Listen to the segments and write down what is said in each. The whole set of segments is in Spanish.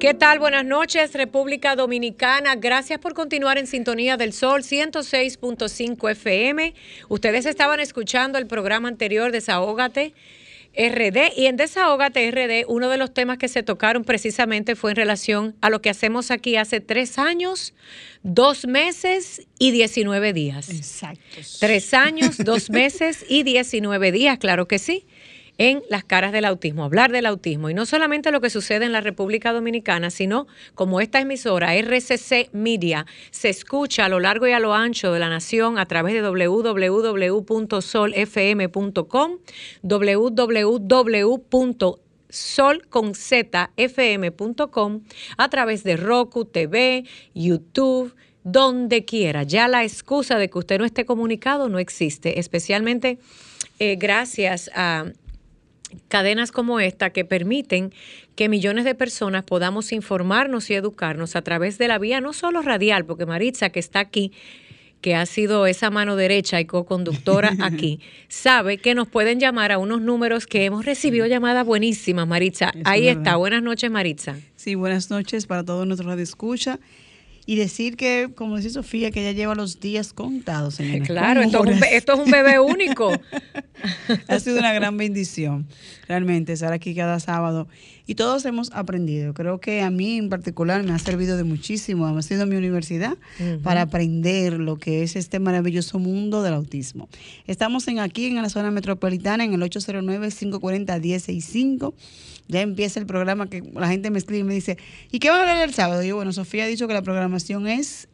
¿Qué tal? Buenas noches, República Dominicana. Gracias por continuar en sintonía del Sol 106.5 FM. Ustedes estaban escuchando el programa anterior Desahógate RD y en Desahógate RD uno de los temas que se tocaron precisamente fue en relación a lo que hacemos aquí hace tres años, dos meses y 19 días. Exacto. Tres años, dos meses y 19 días, claro que sí en las caras del autismo, hablar del autismo. Y no solamente lo que sucede en la República Dominicana, sino como esta emisora RCC Media se escucha a lo largo y a lo ancho de la nación a través de www.solfm.com, www.solconzfm.com, a través de Roku TV, YouTube, donde quiera. Ya la excusa de que usted no esté comunicado no existe, especialmente eh, gracias a cadenas como esta que permiten que millones de personas podamos informarnos y educarnos a través de la vía no solo radial, porque Maritza, que está aquí, que ha sido esa mano derecha y co-conductora aquí, sabe que nos pueden llamar a unos números que hemos recibido llamadas buenísimas, Maritza. Ahí está. Buenas noches, Maritza. Sí, buenas noches para todos nuestros radio escucha y decir que, como dice Sofía, que ella lleva los días contados. En claro, esto es, un, esto es, un, bebé único. ha sido una gran bendición, realmente, estar aquí cada sábado. Y todos hemos aprendido. Creo que a mí en particular me ha servido de muchísimo. Ha sido mi universidad para aprender lo que es este maravilloso mundo del autismo. Estamos en aquí en la zona metropolitana en el 809-540-165 ya empieza el programa que la gente me escribe y me dice, ¿y qué van a hablar el sábado? Y yo, bueno, Sofía ha dicho que la programación es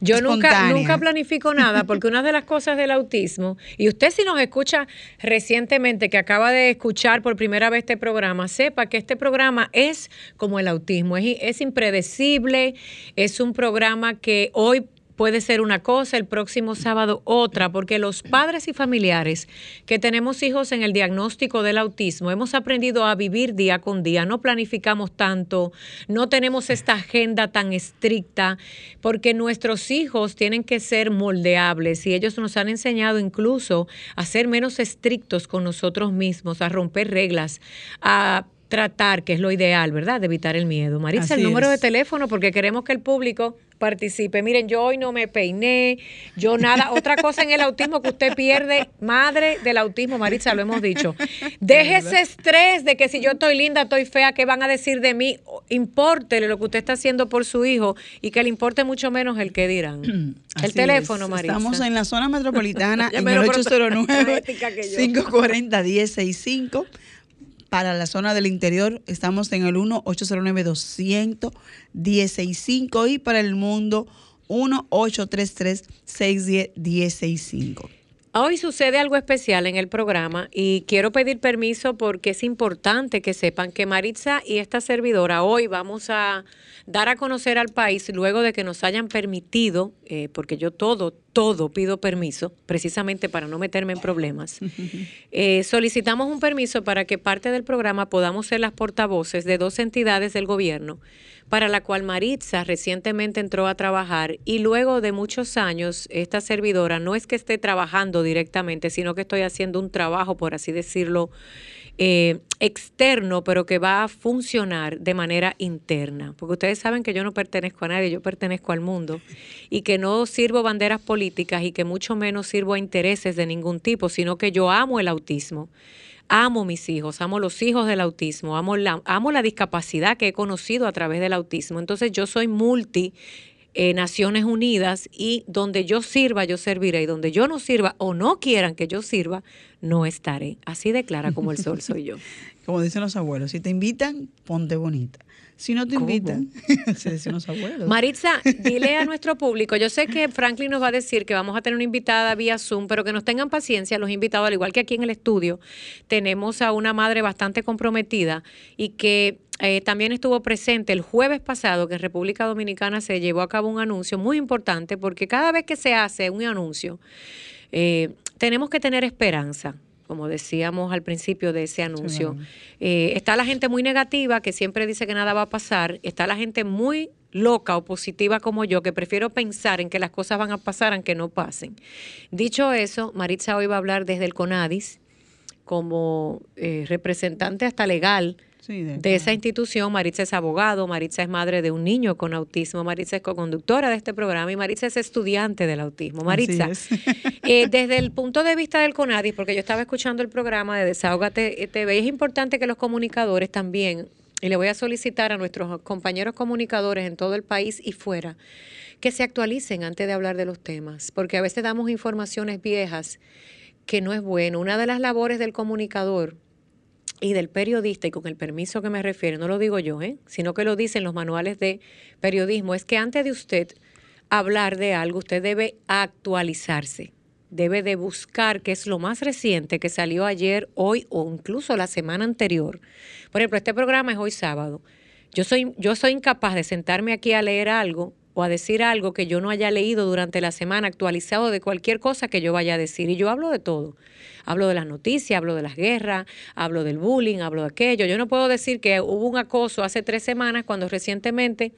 yo nunca, nunca planifico nada porque una de las cosas del autismo, y usted si nos escucha recientemente, que acaba de escuchar por primera vez este programa, sepa que este programa es como el autismo, es, es impredecible, es un programa que hoy puede ser una cosa, el próximo sábado otra, porque los padres y familiares que tenemos hijos en el diagnóstico del autismo hemos aprendido a vivir día con día, no planificamos tanto, no tenemos esta agenda tan estricta, porque nuestros hijos tienen que ser moldeables y ellos nos han enseñado incluso a ser menos estrictos con nosotros mismos, a romper reglas, a tratar, que es lo ideal, ¿verdad? De evitar el miedo. Marisa, el número de teléfono, porque queremos que el público participe. Miren, yo hoy no me peiné, yo nada. Otra cosa en el autismo que usted pierde, madre del autismo, Maritza, lo hemos dicho. Deje ese estrés de que si yo estoy linda, estoy fea, ¿qué van a decir de mí? Impórtele lo que usted está haciendo por su hijo y que le importe mucho menos el que dirán. el teléfono, Maritza. Estamos en la zona metropolitana en el 809 540 1065 para la zona del interior estamos en el 1-809-200-165 y para el mundo 1-833-610-165. Hoy sucede algo especial en el programa y quiero pedir permiso porque es importante que sepan que Maritza y esta servidora hoy vamos a dar a conocer al país luego de que nos hayan permitido, eh, porque yo todo, todo pido permiso, precisamente para no meterme en problemas. Eh, solicitamos un permiso para que parte del programa podamos ser las portavoces de dos entidades del gobierno para la cual Maritza recientemente entró a trabajar y luego de muchos años esta servidora no es que esté trabajando directamente, sino que estoy haciendo un trabajo, por así decirlo, eh, externo, pero que va a funcionar de manera interna. Porque ustedes saben que yo no pertenezco a nadie, yo pertenezco al mundo y que no sirvo banderas políticas y que mucho menos sirvo a intereses de ningún tipo, sino que yo amo el autismo amo mis hijos, amo los hijos del autismo, amo la, amo la discapacidad que he conocido a través del autismo. Entonces yo soy multi eh, Naciones Unidas y donde yo sirva, yo serviré y donde yo no sirva o no quieran que yo sirva, no estaré. Así de clara como el sol soy yo. como dicen los abuelos, si te invitan, ponte bonita. Si no te invitan, se dicen los abuelos. Maritza, dile a nuestro público, yo sé que Franklin nos va a decir que vamos a tener una invitada vía Zoom, pero que nos tengan paciencia los invitados, al igual que aquí en el estudio, tenemos a una madre bastante comprometida y que eh, también estuvo presente el jueves pasado que en República Dominicana se llevó a cabo un anuncio muy importante porque cada vez que se hace un anuncio, eh, tenemos que tener esperanza como decíamos al principio de ese anuncio. Eh, está la gente muy negativa que siempre dice que nada va a pasar, está la gente muy loca o positiva como yo, que prefiero pensar en que las cosas van a pasar aunque no pasen. Dicho eso, Maritza hoy va a hablar desde el CONADIS como eh, representante hasta legal de, esa institución. Maritza es abogado, Maritza es madre de un niño con autismo, Maritza es co-conductora de este programa y Maritza es estudiante del autismo. Maritza, eh, desde el punto de vista del CONADIS, porque yo estaba escuchando el programa de Desahogate TV, es importante que los comunicadores también, y le voy a solicitar a nuestros compañeros comunicadores en todo el país y fuera, que se actualicen antes de hablar de los temas, porque a veces damos informaciones viejas que no es bueno. Una de las labores del comunicador y del periodista, y con el permiso que me refiero, no lo digo yo, ¿eh? sino que lo dicen los manuales de periodismo, es que antes de usted hablar de algo, usted debe actualizarse, debe de buscar qué es lo más reciente que salió ayer, hoy o incluso la semana anterior. Por ejemplo, este programa es hoy sábado. Yo soy, yo soy incapaz de sentarme aquí a leer algo o a decir algo que yo no haya leído durante la semana actualizado de cualquier cosa que yo vaya a decir. Y yo hablo de todo. Hablo de las noticias, hablo de las guerras, hablo del bullying, hablo de aquello. Yo no puedo decir que hubo un acoso hace tres semanas cuando recientemente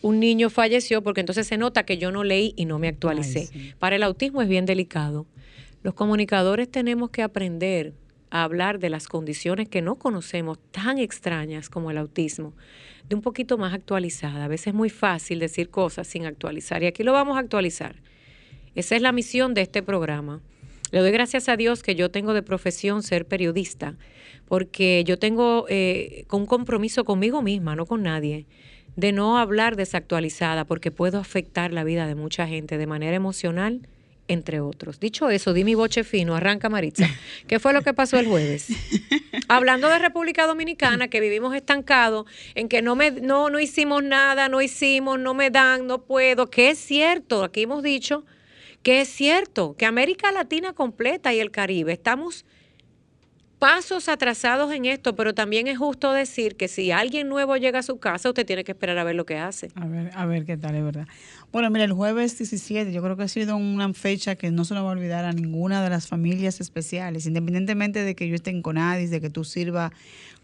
un niño falleció porque entonces se nota que yo no leí y no me actualicé. Para el autismo es bien delicado. Los comunicadores tenemos que aprender a hablar de las condiciones que no conocemos tan extrañas como el autismo de un poquito más actualizada. A veces es muy fácil decir cosas sin actualizar y aquí lo vamos a actualizar. Esa es la misión de este programa. Le doy gracias a Dios que yo tengo de profesión ser periodista, porque yo tengo eh, un compromiso conmigo misma, no con nadie, de no hablar desactualizada, porque puedo afectar la vida de mucha gente de manera emocional entre otros. Dicho eso, di mi boche fino, arranca Maritza. ¿Qué fue lo que pasó el jueves? Hablando de República Dominicana, que vivimos estancados, en que no, me, no, no hicimos nada, no hicimos, no me dan, no puedo, que es cierto, aquí hemos dicho que es cierto, que América Latina completa y el Caribe estamos pasos atrasados en esto, pero también es justo decir que si alguien nuevo llega a su casa, usted tiene que esperar a ver lo que hace. A ver, a ver qué tal, es verdad. Bueno, mira, el jueves 17 yo creo que ha sido una fecha que no se nos va a olvidar a ninguna de las familias especiales, independientemente de que yo esté en CONADIS, de que tú sirvas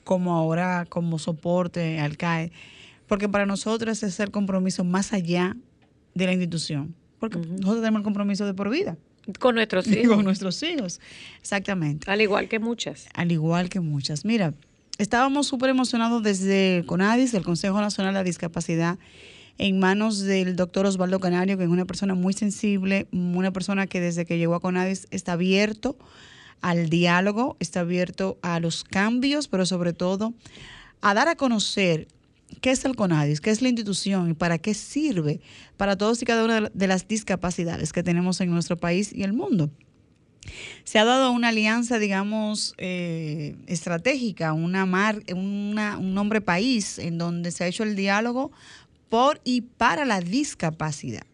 como ahora, como soporte al CAE, porque para nosotros es el compromiso más allá de la institución, porque nosotros tenemos el compromiso de por vida. Con nuestros hijos. Con nuestros hijos, exactamente. Al igual que muchas. Al igual que muchas. Mira, estábamos súper emocionados desde CONADIS, el Consejo Nacional de la Discapacidad, en manos del doctor Osvaldo Canario, que es una persona muy sensible, una persona que desde que llegó a CONADIS está abierto al diálogo, está abierto a los cambios, pero sobre todo a dar a conocer qué es el CONADIS, qué es la institución y para qué sirve para todos y cada una de las discapacidades que tenemos en nuestro país y el mundo. Se ha dado una alianza, digamos, eh, estratégica, una mar, una, un nombre país en donde se ha hecho el diálogo por y para la discapacidad.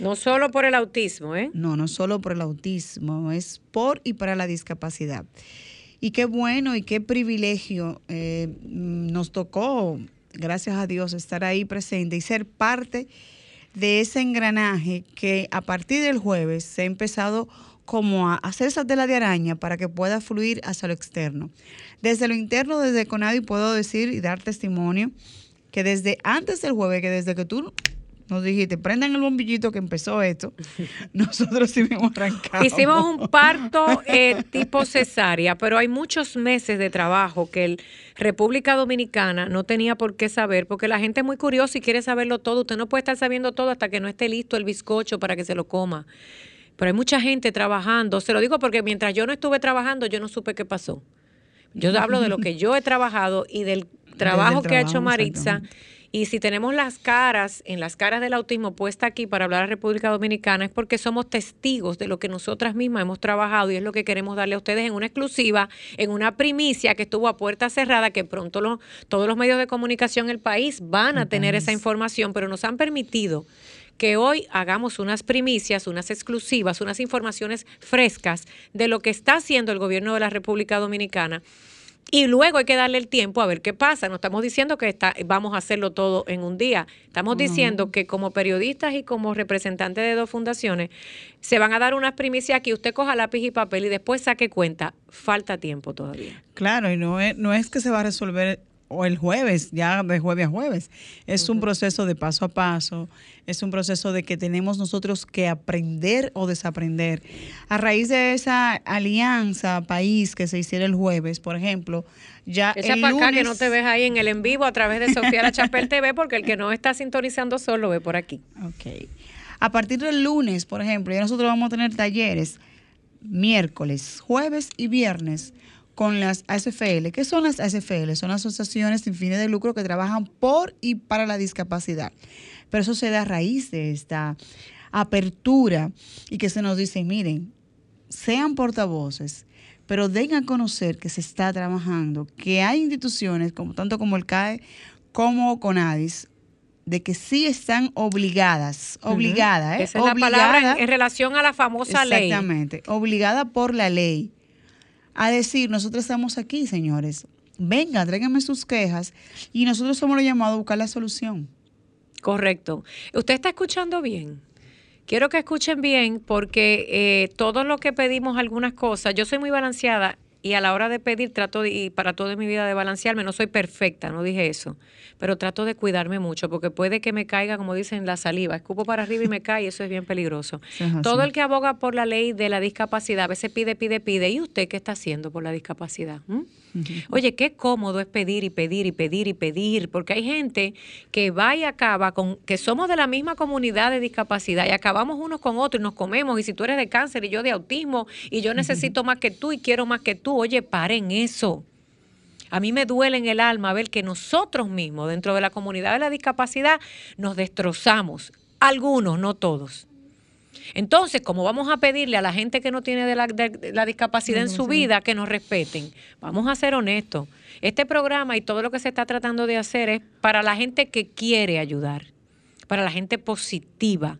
No solo por el autismo, ¿eh? No, no solo por el autismo, es por y para la discapacidad. Y qué bueno y qué privilegio eh, nos tocó gracias a Dios, estar ahí presente y ser parte de ese engranaje que a partir del jueves se ha empezado como a hacer esa tela de araña para que pueda fluir hacia lo externo. Desde lo interno, desde Conadi, puedo decir y dar testimonio que desde antes del jueves, que desde que tú nos dijiste, prendan el bombillito que empezó esto, nosotros sí hemos arrancado. Hicimos un parto eh, tipo cesárea, pero hay muchos meses de trabajo que el República Dominicana no tenía por qué saber, porque la gente es muy curiosa y quiere saberlo todo. Usted no puede estar sabiendo todo hasta que no esté listo el bizcocho para que se lo coma. Pero hay mucha gente trabajando. Se lo digo porque mientras yo no estuve trabajando, yo no supe qué pasó. Yo hablo de lo que yo he trabajado y del trabajo que ha hecho Maritza y si tenemos las caras, en las caras del autismo puesta aquí para hablar a República Dominicana, es porque somos testigos de lo que nosotras mismas hemos trabajado y es lo que queremos darle a ustedes en una exclusiva, en una primicia que estuvo a puerta cerrada, que pronto todos los medios de comunicación del país van a tener esa información, pero nos han permitido que hoy hagamos unas primicias, unas exclusivas, unas informaciones frescas de lo que está haciendo el gobierno de la República Dominicana Y luego hay que darle el tiempo a ver qué pasa. No estamos diciendo que está, vamos a hacerlo todo en un día. Estamos diciendo que como periodistas y como representantes de dos fundaciones, se van a dar unas primicias aquí. Usted coja lápiz y papel y después saque cuenta. Falta tiempo todavía. Claro, y no es, no es que se va a resolver o el jueves, ya de jueves a jueves. Es un proceso de paso a paso, es un proceso de que tenemos nosotros que aprender o desaprender. A raíz de esa alianza país que se hiciera el jueves, por ejemplo, ya Echa el para acá que no te ves ahí en el en vivo a través de Sofía La Chapel TV, porque el que no está sintonizando solo ve por aquí. Ok. A partir del lunes, por ejemplo, ya nosotros vamos a tener talleres miércoles, jueves y viernes con las ASFL. ¿Qué son las ASFL? Son asociaciones sin fines de lucro que trabajan por y para la discapacidad. Pero eso se da a raíz de esta apertura y que se nos dice, miren, sean portavoces, pero den a conocer que se está trabajando, que hay instituciones, como tanto como el CAE como CONADIS, de que sí están obligadas, obligadas, ¿eh? Esa es la palabra en, en relación a la famosa ley. Exactamente, obligada por la ley a decir, nosotros estamos aquí, señores, venga, tráiganme sus quejas y nosotros somos los llamados a buscar la solución. Correcto. ¿Usted está escuchando bien? Quiero que escuchen bien porque eh, todo lo que pedimos algunas cosas, yo soy muy balanceada y a la hora de pedir trato de, y para toda mi vida de balancearme, no soy perfecta, no dije eso, pero trato de cuidarme mucho porque puede que me caiga, como dicen, la saliva, escupo para arriba y me cae y eso es bien peligroso. Sí. Todo el que aboga por la ley de la discapacidad a veces pide, pide, pide. ¿Y usted qué está haciendo por la discapacidad? ¿Mm? Oye, qué cómodo es pedir y pedir y pedir y pedir, porque hay gente que va y acaba con, que somos de la misma comunidad de discapacidad y acabamos unos con otros y nos comemos, y si tú eres de cáncer y yo de autismo y yo necesito más que tú y quiero más que tú, oye, paren eso. A mí me duele en el alma ver que nosotros mismos, dentro de la comunidad de la discapacidad, nos destrozamos. Algunos, no todos. Entonces, como vamos a pedirle a la gente que no tiene de la, de la discapacidad en su vida que nos respeten, vamos a ser honestos. Este programa y todo lo que se está tratando de hacer es para la gente que quiere ayudar, para la gente positiva,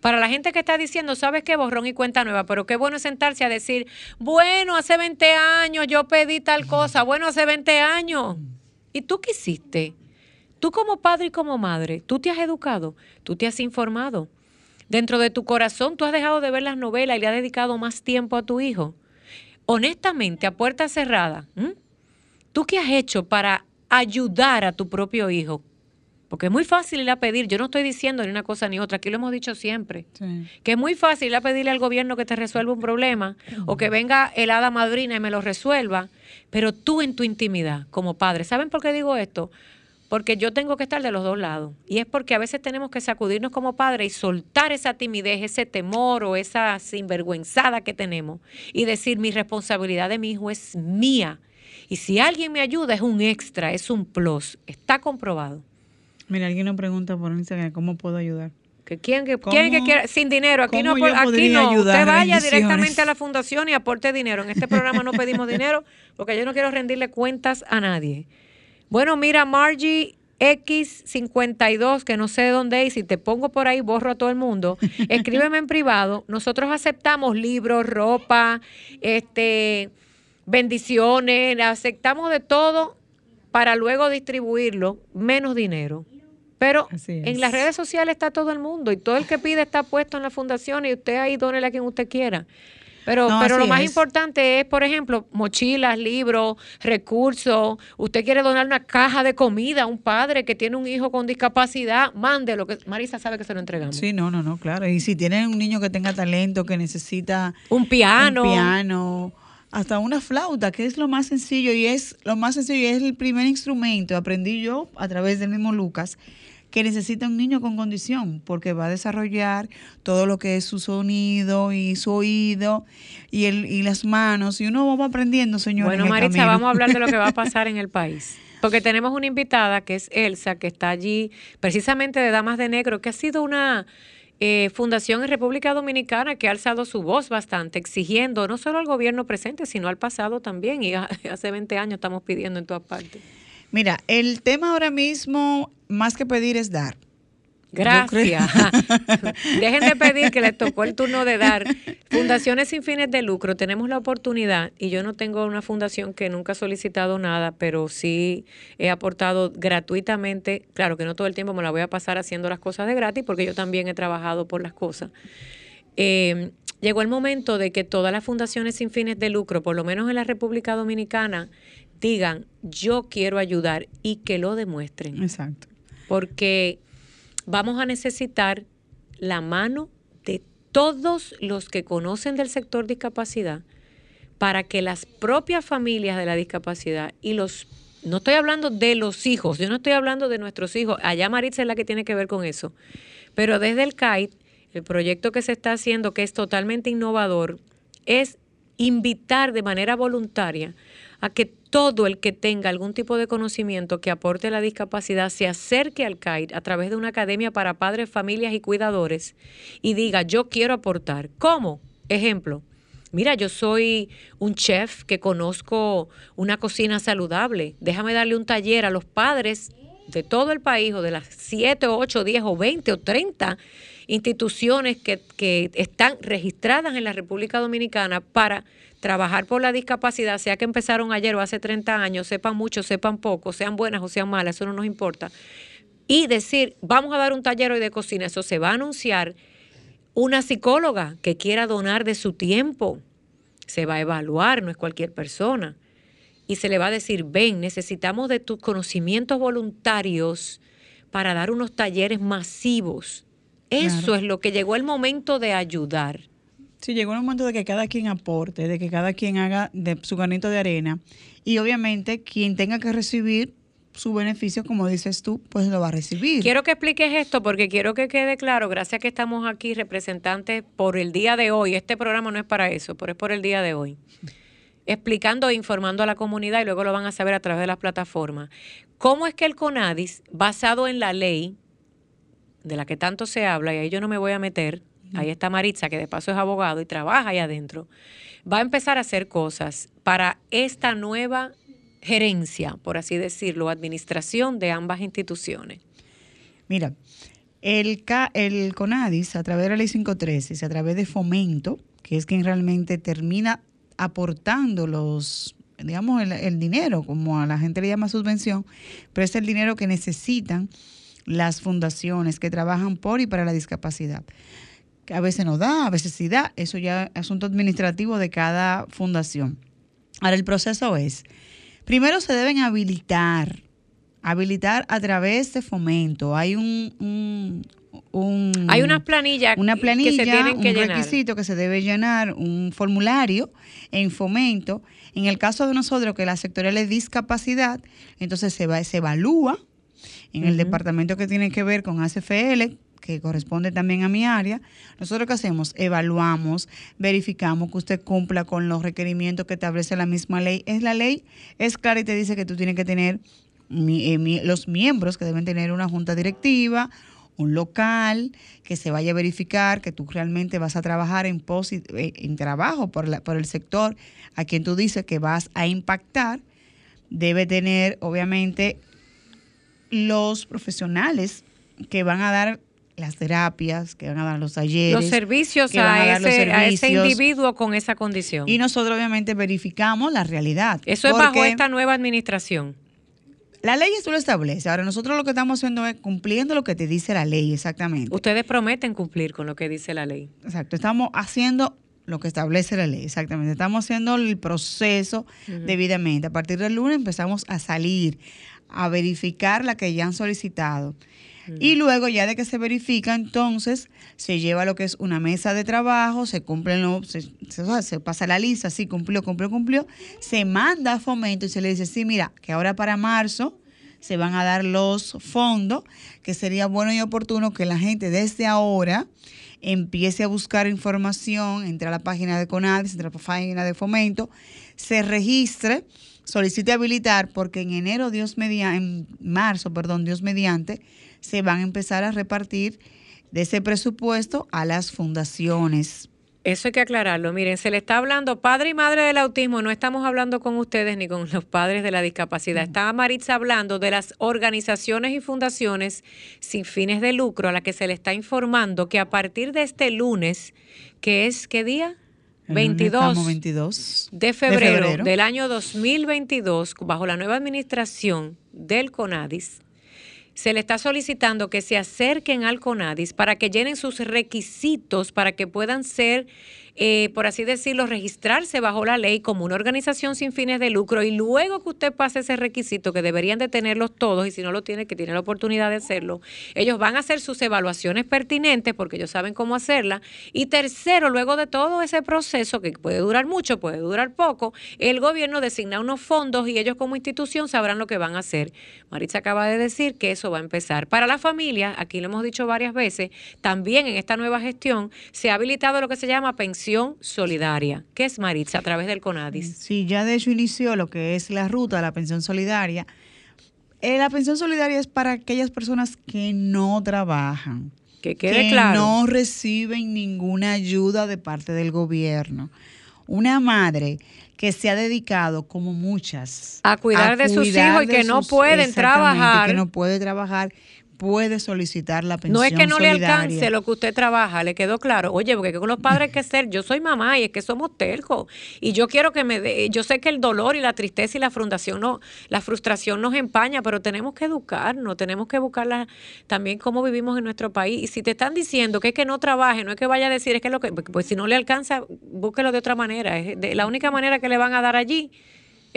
para la gente que está diciendo, ¿sabes qué? Borrón y cuenta nueva, pero qué bueno es sentarse a decir, bueno, hace 20 años yo pedí tal cosa, bueno, hace 20 años. ¿Y tú qué hiciste? Tú como padre y como madre, tú te has educado, tú te has informado. Dentro de tu corazón tú has dejado de ver las novelas y le has dedicado más tiempo a tu hijo. Honestamente, a puerta cerrada, ¿m? ¿tú qué has hecho para ayudar a tu propio hijo? Porque es muy fácil ir a pedir, yo no estoy diciendo ni una cosa ni otra, aquí lo hemos dicho siempre, que es muy fácil ir a pedirle al gobierno que te resuelva un problema o que venga el hada madrina y me lo resuelva, pero tú en tu intimidad como padre, ¿saben por qué digo esto? Porque yo tengo que estar de los dos lados. Y es porque a veces tenemos que sacudirnos como padres y soltar esa timidez, ese temor o esa sinvergüenzada que tenemos y decir, mi responsabilidad de mi hijo es mía. Y si alguien me ayuda, es un extra, es un plus. Está comprobado. Mira, alguien nos pregunta por Instagram cómo puedo ayudar. Que quién que, ¿Cómo- quién que quiera, sin dinero, aquí no, aquí no. Usted vaya directamente a la fundación y aporte dinero. En este programa no pedimos dinero porque yo no quiero rendirle cuentas a nadie. Bueno, mira, Margie X52, que no sé de dónde es, y si te pongo por ahí, borro a todo el mundo. Escríbeme en privado. Nosotros aceptamos libros, ropa, este, bendiciones, aceptamos de todo para luego distribuirlo, menos dinero. Pero en las redes sociales está todo el mundo y todo el que pide está puesto en la fundación y usted ahí dónele a quien usted quiera. Pero, No, pero lo más es. importante es, por ejemplo, mochilas, libros, recursos. Usted quiere donar una caja de comida a un padre que tiene un hijo con discapacidad, mándelo, que Marisa sabe que se lo entregamos. Sí, no, no, no, claro. Y si tienen un niño que tenga talento, que necesita Un piano. un piano, hasta una flauta, que es lo más sencillo y es lo más sencillo y es el primer instrumento. Aprendí yo a través del mismo Lucas que necesita un niño con condición porque va a desarrollar todo lo que es su sonido y su oído y el y las manos y uno va aprendiendo, señor. Bueno, Maritza, vamos a hablar de lo que va a pasar en el país. Porque tenemos una invitada que es Elsa, que está allí precisamente de Damas de Negro, que ha sido una eh, fundación en República Dominicana que ha alzado su voz bastante, exigiendo no solo al gobierno presente, sino al pasado también. Y ha- hace 20 años estamos pidiendo en todas partes. Mira, el tema ahora mismo, más que pedir, es dar. Gracias. Dejen de pedir que les tocó el turno de dar. Fundaciones sin fines de lucro, tenemos la oportunidad, y yo no tengo una fundación que nunca ha solicitado nada, pero sí he aportado gratuitamente. Claro que no todo el tiempo me la voy a pasar haciendo las cosas de gratis, porque yo también he trabajado por las cosas. Eh, llegó el momento de que todas las fundaciones sin fines de lucro, por lo menos en la República Dominicana, digan, yo quiero ayudar y que lo demuestren. Exacto. Porque vamos a necesitar la mano de todos los que conocen del sector discapacidad para que las propias familias de la discapacidad y los no estoy hablando de los hijos, yo no estoy hablando de nuestros hijos, allá Maritza es la que tiene que ver con eso, pero desde el CAIT, el proyecto que se está haciendo, que es totalmente innovador, es invitar de manera voluntaria a que todo el que tenga algún tipo de conocimiento que aporte la discapacidad se acerque al CAIT a través de una academia para padres, familias y cuidadores y diga, yo quiero aportar. ¿Cómo? Ejemplo, mira, yo soy un chef que conozco una cocina saludable, déjame darle un taller a los padres de todo el país o de las 7, 8, 10 o 20 o 30 instituciones que, que están registradas en la República Dominicana para trabajar por la discapacidad, sea que empezaron ayer o hace 30 años, sepan mucho, sepan poco, sean buenas o sean malas, eso no nos importa. Y decir, vamos a dar un taller hoy de cocina, eso se va a anunciar una psicóloga que quiera donar de su tiempo, se va a evaluar, no es cualquier persona. Y se le va a decir, ven, necesitamos de tus conocimientos voluntarios para dar unos talleres masivos. Eso es lo que llegó el momento de ayudar. Sí, llegó el momento de que cada quien aporte, de que cada quien haga de su granito de arena. Y obviamente quien tenga que recibir su beneficio, como dices tú, pues lo va a recibir. Quiero que expliques esto porque quiero que quede claro, gracias que estamos aquí representantes por el día de hoy. Este programa no es para eso, pero es por el día de hoy. Explicando e informando a la comunidad y luego lo van a saber a través de las plataformas. ¿Cómo es que el CONADIS, basado en la ley de la que tanto se habla, y ahí yo no me voy a meter, ahí está Maritza, que de paso es abogado y trabaja ahí adentro, va a empezar a hacer cosas para esta nueva gerencia, por así decirlo, administración de ambas instituciones. Mira, el, el CONADIS, a través de la ley 513, a través de fomento, que es quien realmente termina aportando los, digamos, el, el, dinero, como a la gente le llama subvención, pero es el dinero que necesitan las fundaciones que trabajan por y para la discapacidad que a veces no da, a veces sí da, eso ya es asunto administrativo de cada fundación. Ahora el proceso es, primero se deben habilitar, habilitar a través de fomento. Hay un, hay unas planillas una planilla, que se tienen que un requisito que se debe llenar, un formulario en fomento. En el caso de nosotros que la sectorial es discapacidad, entonces se va, se evalúa en el departamento que tiene que ver con ACFL, que corresponde también a mi área, nosotros qué hacemos? Evaluamos, verificamos que usted cumpla con los requerimientos que establece la misma ley. Es la ley, es clara y te dice que tú tienes que tener eh, los miembros que deben tener una junta directiva, un local, que se vaya a verificar que tú realmente vas a trabajar en, eh, en trabajo por, la, por el sector a quien tú dices que vas a impactar. Debe tener, obviamente, los profesionales que van a dar las terapias, que van a dar los talleres. Los servicios, a, ese, individuo con esa condición. Y nosotros obviamente verificamos la realidad. Eso es bajo esta nueva administración. La ley eso lo establece. Ahora nosotros lo que estamos haciendo es cumpliendo lo que te dice la ley, exactamente. Ustedes prometen cumplir con lo que dice la ley. Exacto, estamos haciendo lo que establece la ley, exactamente. Estamos haciendo el proceso debidamente. A partir del lunes empezamos a salir, a verificar la que ya han solicitado y luego ya de que se verifica, entonces se lleva lo que es una mesa de trabajo, se cumplen los, se, pasa la lista, sí, cumplió, cumplió, cumplió, se manda a fomento y se le dice, sí, mira, que ahora para marzo se van a dar los fondos, que sería bueno y oportuno que la gente desde ahora empiece a buscar información, entre a la página de CONADIS, entre a la página de fomento, se registre, solicite habilitar, porque en enero, Dios mediante, en marzo, perdón, Dios mediante, se van a empezar a repartir de ese presupuesto a las fundaciones. Eso hay que aclararlo. Miren, se le está hablando padre y madre del autismo, no estamos hablando con ustedes ni con los padres de la discapacidad. Está Maritza hablando de las organizaciones y fundaciones sin fines de lucro a las que se le está informando que a partir de este lunes, que es ¿qué día? 22, 22 de febrero, del año 2022, bajo la nueva administración del CONADIS, se le está solicitando que se acerquen al CONADIS para que llenen sus requisitos para que puedan ser eh, por así decirlo, registrarse bajo la ley como una organización sin fines de lucro y luego que usted pase ese requisito, que deberían de tenerlos todos y si no lo tiene, que tiene la oportunidad de hacerlo, ellos van a hacer sus evaluaciones pertinentes porque ellos saben cómo hacerla. Y tercero, luego de todo ese proceso, que puede durar mucho, puede durar poco, el gobierno designa unos fondos y ellos como institución sabrán lo que van a hacer. Maritza acaba de decir que eso va a empezar. Para la familia, aquí lo hemos dicho varias veces, también en esta nueva gestión se ha habilitado lo que se llama pensión solidaria. ¿Qué es Maritza a través del CONADIS? Sí, ya de hecho inició lo que es la ruta de la pensión solidaria. Eh, la pensión solidaria es para aquellas personas que no trabajan. Que quede que claro. no reciben ninguna ayuda de parte del gobierno. Una madre que se ha dedicado, como muchas, a cuidar de sus hijos y que no pueden trabajar. Que no puede trabajar puede solicitar la pensión No es que no solidaria. le alcance lo que usted trabaja, le quedó claro. Oye, porque con los padres hay que ser, yo soy mamá y es que somos tercos y yo quiero que me dé, yo sé que el dolor y la tristeza y la frustración no, la frustración nos empaña, pero tenemos que educarnos, tenemos que buscar también cómo vivimos en nuestro país. Y si te están diciendo que es que no trabaje, no es que vaya a decir, es que lo que, pues si no le alcanza, búsquelo de otra manera. Es de, la única manera que le van a dar allí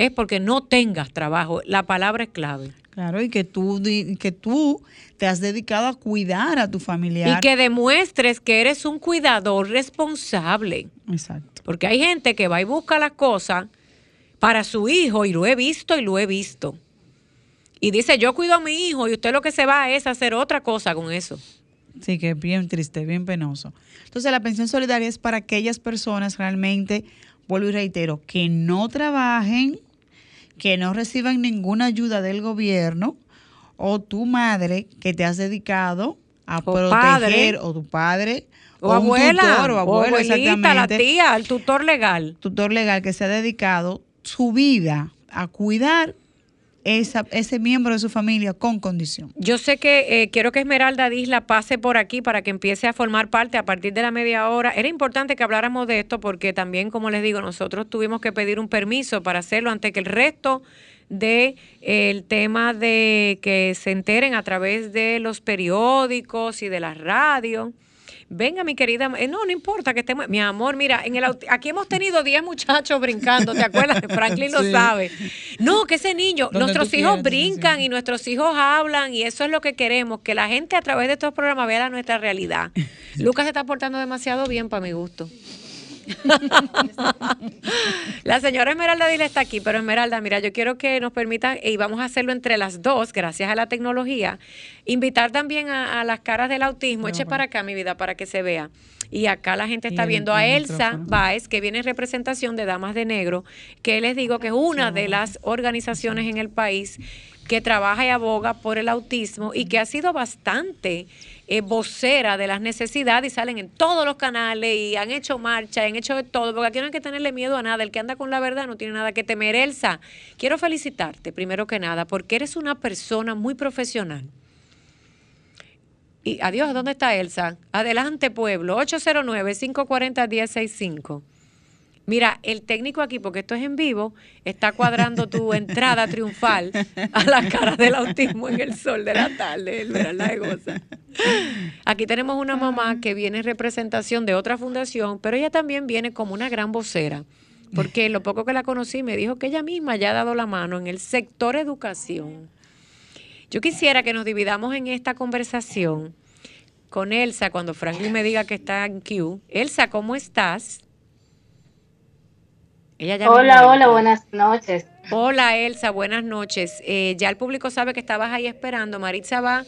es porque no tengas trabajo. La palabra es clave. Claro, y que tú, que tú te has dedicado a cuidar a tu familiar. Y que demuestres que eres un cuidador responsable. Exacto. Porque hay gente que va y busca las cosas para su hijo, y lo he visto y lo he visto. Y dice, yo cuido a mi hijo, y usted lo que se va es hacer otra cosa con eso. Sí, que es bien triste, bien penoso. Entonces, la pensión solidaria es para aquellas personas realmente, vuelvo y reitero, que no trabajen que no reciban ninguna ayuda del gobierno o tu madre que te has dedicado a proteger o tu padre o, abuela tutor, o abuelo, o abuelita, la tía, el tutor legal. Tutor legal que se ha dedicado su vida a cuidar ese miembro de su familia con condición. Yo sé que eh, quiero que Esmeralda Disla pase por aquí para que empiece a formar parte a partir de la media hora. Era importante que habláramos de esto porque también, como les digo, nosotros tuvimos que pedir un permiso para hacerlo antes que el resto de eh, el tema de que se enteren a través de los periódicos y de la radio. Venga, mi querida, eh, no, no importa que estemos, mi amor, mira, en el aquí hemos tenido 10 muchachos brincando, ¿te acuerdas? Franklin lo sabe. No, que ese niño, nuestros hijos brincan y nuestros hijos hablan y eso es lo que queremos, que la gente a través de estos programas vea nuestra realidad. Lucas se está portando demasiado bien para mi gusto. la señora Esmeralda Dile está aquí, pero Esmeralda, mira, yo quiero que nos permitan, y vamos a hacerlo entre las dos, gracias a la tecnología, invitar también a, las caras del autismo. Eche para acá, mi vida, para que se vea. Y acá la gente está viendo a Elsa Baez, que viene en representación de Damas de Negro, que les digo que es una de las organizaciones en el país que trabaja y aboga por el autismo y que ha sido bastante eh, vocera de las necesidades y salen en todos los canales y han hecho marcha, han hecho de todo, porque aquí no hay que tenerle miedo a nada. El que anda con la verdad no tiene nada que temer. Elsa, quiero felicitarte primero que nada porque eres una persona muy profesional. Y adiós, ¿dónde está Elsa? Adelante, pueblo, 809-540-1065. Mira, el técnico aquí, porque esto es en vivo, está cuadrando tu entrada triunfal a la cara del autismo en el sol de la tarde, la de goza. Aquí tenemos una mamá que viene en representación de otra fundación, pero ella también viene como una gran vocera, porque lo poco que la conocí me dijo que ella misma ya ha dado la mano en el sector educación. Yo quisiera que nos dividamos en esta conversación con Elsa cuando Franklin me diga que está en Q. Elsa, ¿cómo estás? Hola, hola, buenas noches. Hola Elsa, buenas noches. Eh, ya el público sabe que estabas ahí esperando. Maritza va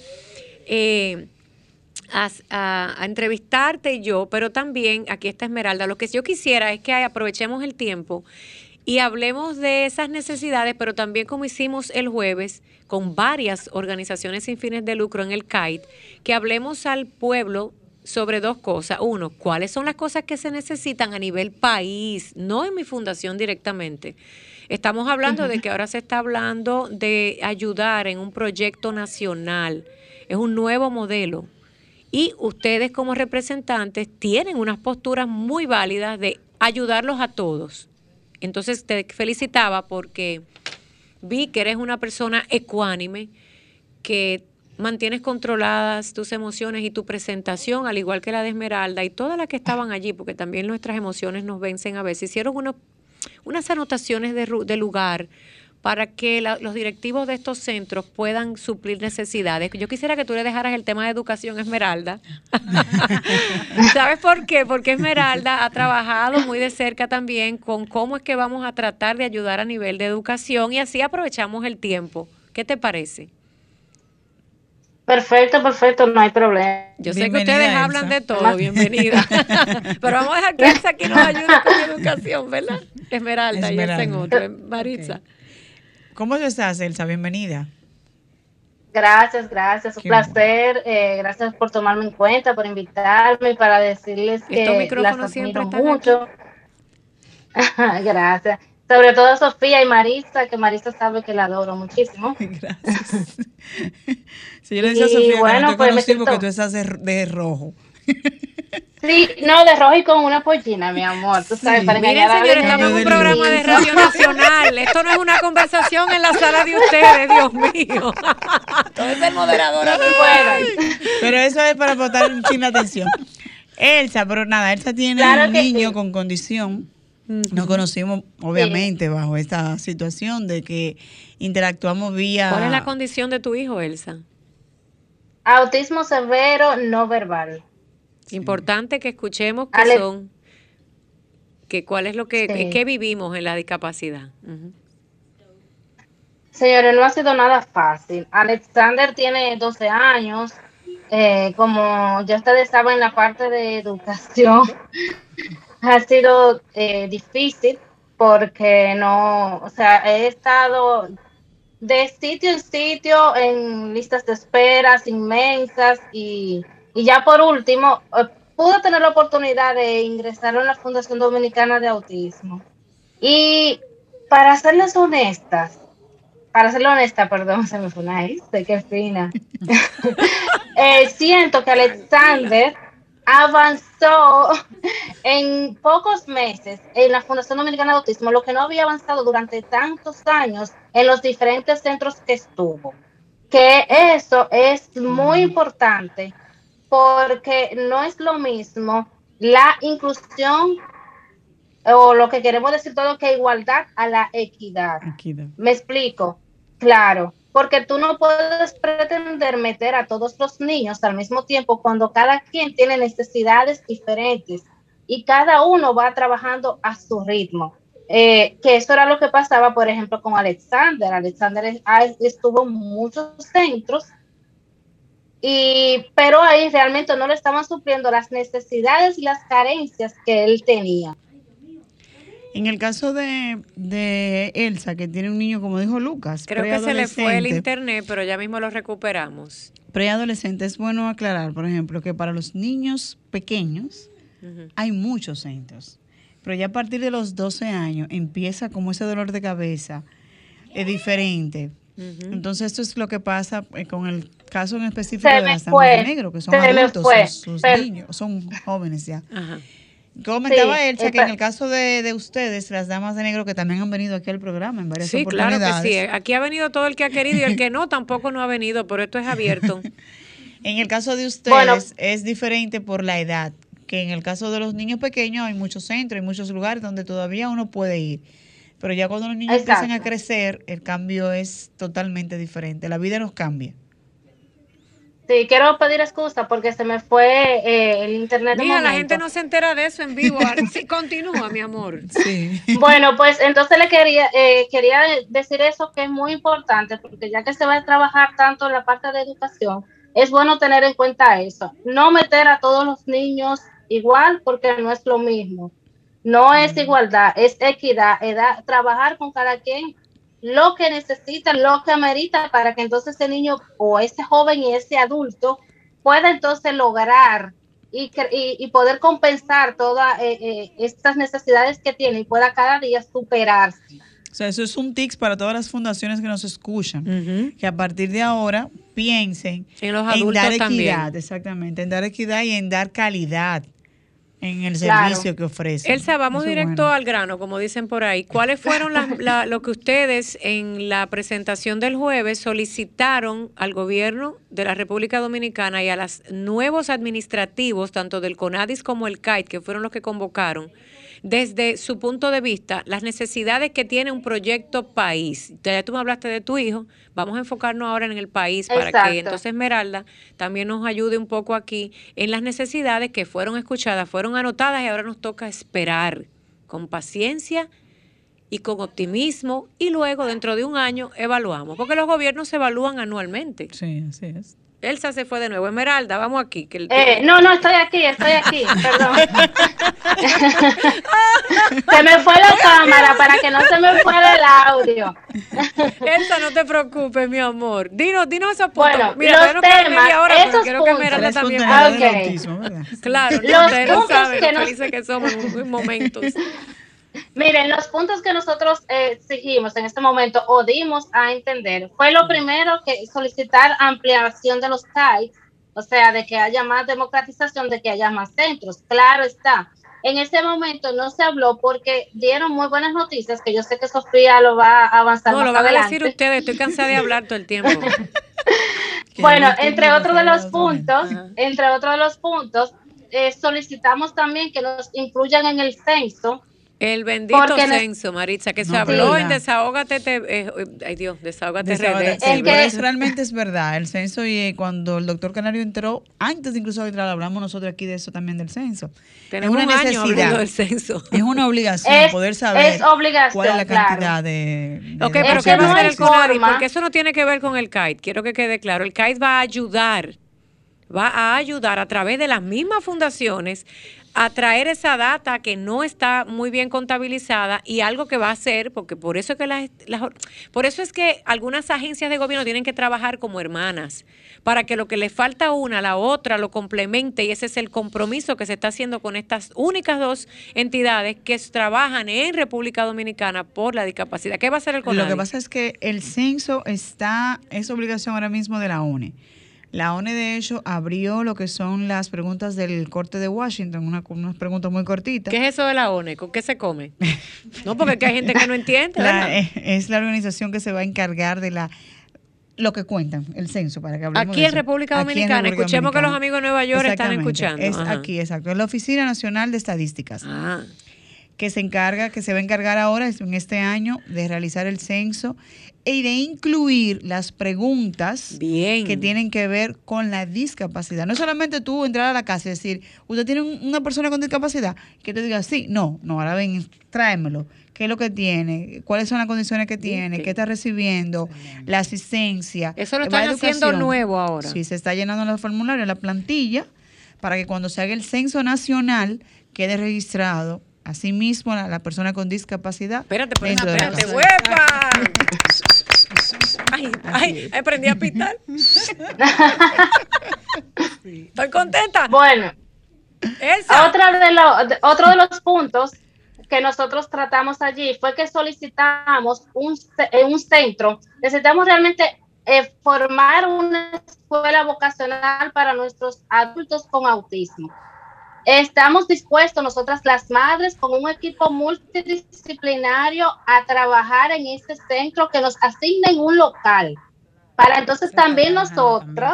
eh, a, entrevistarte yo, pero también aquí está Esmeralda. Lo que yo quisiera es que aprovechemos el tiempo y hablemos de esas necesidades, pero también como hicimos el jueves con varias organizaciones sin fines de lucro en el CAIT, que hablemos al pueblo sobre dos cosas. Uno, cuáles son las cosas que se necesitan a nivel país, no en mi fundación directamente. Estamos hablando de que ahora se está hablando de ayudar en un proyecto nacional. Es un nuevo modelo. Y ustedes como representantes tienen unas posturas muy válidas de ayudarlos a todos. Entonces te felicitaba porque vi que eres una persona ecuánime, que mantienes controladas tus emociones y tu presentación, al igual que la de Esmeralda y todas las que estaban allí, porque también nuestras emociones nos vencen a veces. Hicieron unas anotaciones de, de lugar para que los directivos de estos centros puedan suplir necesidades. Yo quisiera que tú le dejaras el tema de educación Esmeralda. ¿Sabes por qué? Porque Esmeralda ha trabajado muy de cerca también con cómo es que vamos a tratar de ayudar a nivel de educación y así aprovechamos el tiempo. ¿Qué te parece? Perfecto, perfecto, no hay problema. Yo sé que ustedes hablan de todo, bienvenida. Pero vamos a dejar que Elsa aquí nos ayude con educación, ¿verdad? Esmeralda, y Elsa en otro, Maritza. ¿Cómo estás, Elsa? Bienvenida. Gracias, gracias. Un placer. Eh, gracias por tomarme en cuenta, por invitarme, para decirles que las admiro mucho. gracias. Sobre todo Sofía y Marisa, que Marisa sabe que la adoro muchísimo. Gracias. Si yo le decía a Sofía, bueno, que no te pues porque tú estás de rojo. Sí, no, de rojo y con una pollina, mi amor. Tú sabes, para Miren, señores, estamos en un programa de Radio Nacional. Esto no es una conversación en la sala de ustedes, Dios mío. Todo es el moderador. Pero eso es para botar un chin de atención. Elsa, pero nada, Elsa tiene un niño con condición. Nos conocimos, obviamente, bajo esta situación de que interactuamos vía. ¿Cuál es la condición de tu hijo, Elsa? Autismo severo no verbal. Importante que escuchemos qué son, que cuál es lo que, vivimos en la discapacidad. Señores, no ha sido nada fácil. Alexander tiene 12 años. Eh, como ya ustedes saben, la parte de educación ha sido eh, difícil porque no, o sea, he estado de sitio en sitio en listas de esperas inmensas y y ya por último, eh, pude tener la oportunidad de ingresar a la Fundación Dominicana de Autismo. Y para serles honestas, para serles honesta, perdón, se me fue una de qué fina. Eh, siento que Alexander avanzó en pocos meses en la Fundación Dominicana de Autismo, lo que no había avanzado durante tantos años en los diferentes centros que estuvo. Que eso es muy importante porque no es lo mismo la inclusión o lo que queremos decir todo que igualdad a la equidad. Me explico, claro, porque tú no puedes pretender meter a todos los niños al mismo tiempo cuando cada quien tiene necesidades diferentes y cada uno va trabajando a su ritmo. Eh, que eso era lo que pasaba, por ejemplo, con Alexander. Alexander estuvo en muchos centros y, pero ahí realmente no le estaban supliendo las necesidades y las carencias que él tenía. En el caso de, de Elsa, que tiene un niño, como dijo Lucas, creo que se le fue el internet, pero ya mismo lo recuperamos. Preadolescente, es bueno aclarar, por ejemplo, que para los niños pequeños hay muchos centros, pero ya a partir de los 12 años empieza como ese dolor de cabeza, es diferente. Entonces, esto es lo que pasa eh, con el caso en específico de las de negro, que son adultos, sus, niños, son jóvenes ya. Comentaba Elsa que en el caso de, ustedes, las damas de negro que también han venido aquí al programa en varias sí, oportunidades. Claro que sí, aquí ha venido todo el que ha querido y el que no tampoco no ha venido, pero esto es abierto. en el caso de ustedes es diferente por la edad, que en el caso de los niños pequeños hay muchos centros, hay muchos lugares donde todavía uno puede ir. Pero ya cuando los niños empiezan a crecer, el cambio es totalmente diferente. La vida nos cambia. Sí, quiero pedir excusa porque se me fue eh, el internet. Mira, la gente no se entera de eso en vivo. sí, continúa, mi amor. Sí. Bueno, pues entonces le quería, eh, quería decir eso que es muy importante porque ya que se va a trabajar tanto en la parte de educación, es bueno tener en cuenta eso. No meter a todos los niños igual porque no es lo mismo. No es igualdad, es equidad, edad, trabajar con cada quien lo que necesita, lo que amerita para que entonces ese niño o ese joven y ese adulto pueda entonces lograr y, y, poder compensar todas eh, eh, estas necesidades que tiene y pueda cada día superarse. O sea, eso es un tics para todas las fundaciones que nos escuchan, que a partir de ahora piensen en, los adultos dar equidad, exactamente, en dar equidad y en dar calidad en el servicio que ofrece. Elsa, vamos directo al grano, como dicen por ahí. ¿Cuáles fueron lo que ustedes en la presentación del jueves solicitaron al gobierno de la República Dominicana y a los nuevos administrativos, tanto del CONADIS como el CAIT, que fueron los que convocaron? Desde su punto de vista, las necesidades que tiene un proyecto país. Ya tú me hablaste de tu hijo, vamos a enfocarnos ahora en el país para que entonces Esmeralda también nos ayude un poco aquí en las necesidades que fueron escuchadas, fueron anotadas y ahora nos toca esperar con paciencia y con optimismo y luego dentro de un año evaluamos, porque los gobiernos se evalúan anualmente. Sí, así es. Elsa se fue de nuevo. Esmeralda, vamos aquí. Que eh, no, no, estoy aquí, estoy aquí, perdón. se me fue la cámara para que no se me fuera el audio. Elsa, no te preocupes, mi amor. Dinos, dinos esos puntos. Bueno, Mira, los temas, esos quiero que Esmeralda también. Okay. Claro, los puntos que nos... felices que somos en momentos. Miren, los puntos que nosotros eh, exigimos en este momento o dimos a entender fue lo primero que solicitar ampliación de los CAI, o sea, de que haya más democratización, de que haya más centros. Claro está. En ese momento no se habló porque dieron muy buenas noticias, que yo sé que Sofía lo va a avanzar. No, lo va a decir ustedes, estoy cansada de hablar todo el tiempo. bueno, entre otros de los puntos, entre otros de los puntos, eh, solicitamos también que nos incluyan en el censo el bendito censo, Maritza, que se habló en Desahógate, te, eh, ay Dios, Desahógate, El que es, realmente es verdad, el censo y eh, cuando el doctor Canario entró, antes incluso de entrar, hablamos nosotros aquí de eso también del censo. Tenemos es una necesidad, del censo. Es una obligación poder saber cuál es la cantidad de, Ok, pero ¿qué va a hacer el CONADI? Porque eso no tiene que ver con el CAIT, quiero que quede claro. El CAIT va a ayudar. Va a ayudar a través de las mismas fundaciones a traer esa data que no está muy bien contabilizada y algo que va a hacer, porque por eso, que las, por eso es que algunas agencias de gobierno tienen que trabajar como hermanas, para que lo que le falta a una, la otra lo complemente y ese es el compromiso que se está haciendo con estas únicas dos entidades que trabajan en República Dominicana por la discapacidad. ¿Qué va a hacer el CONADI? Lo que pasa es que el censo está, es obligación ahora mismo de la ONE. La ONE, de hecho, abrió lo que son las preguntas del corte de Washington, una, unas preguntas muy cortitas. ¿Qué es eso de la ONE? ¿Con qué se come? no, porque hay gente que no entiende. Eh, es la organización que se va a encargar de la lo que cuentan, el censo, para que hablemos Aquí en República Dominicana, escuchemos que los amigos de Nueva York están escuchando. Es aquí, exacto, es la Oficina Nacional de Estadísticas. Ah. que se encarga, que se va a encargar ahora en este año de realizar el censo y de incluir las preguntas que tienen que ver con la discapacidad. No solamente tú entrar a la casa y decir, ¿usted tiene una persona con discapacidad? Que te diga, sí, no, no, ahora ven, tráemelo. ¿Qué es lo que tiene? ¿Cuáles son las condiciones que tiene? ¿Qué está recibiendo? La asistencia. Eso lo están haciendo nuevo ahora. Sí, se está llenando los formularios, la plantilla, para que cuando se haga el censo nacional quede registrado Asimismo, la, la persona con discapacidad. Espérate, pues, espérate, huepa. ay, ay, aprendí a pitar. Estoy contenta. Bueno, Otra de otro de los puntos que nosotros tratamos allí fue que solicitamos un, eh, un centro. Necesitamos realmente eh, formar una escuela vocacional para nuestros adultos con autismo. Estamos dispuestos nosotras las madres con un equipo multidisciplinario a trabajar en este centro que nos asignen un local. Para entonces también nosotros.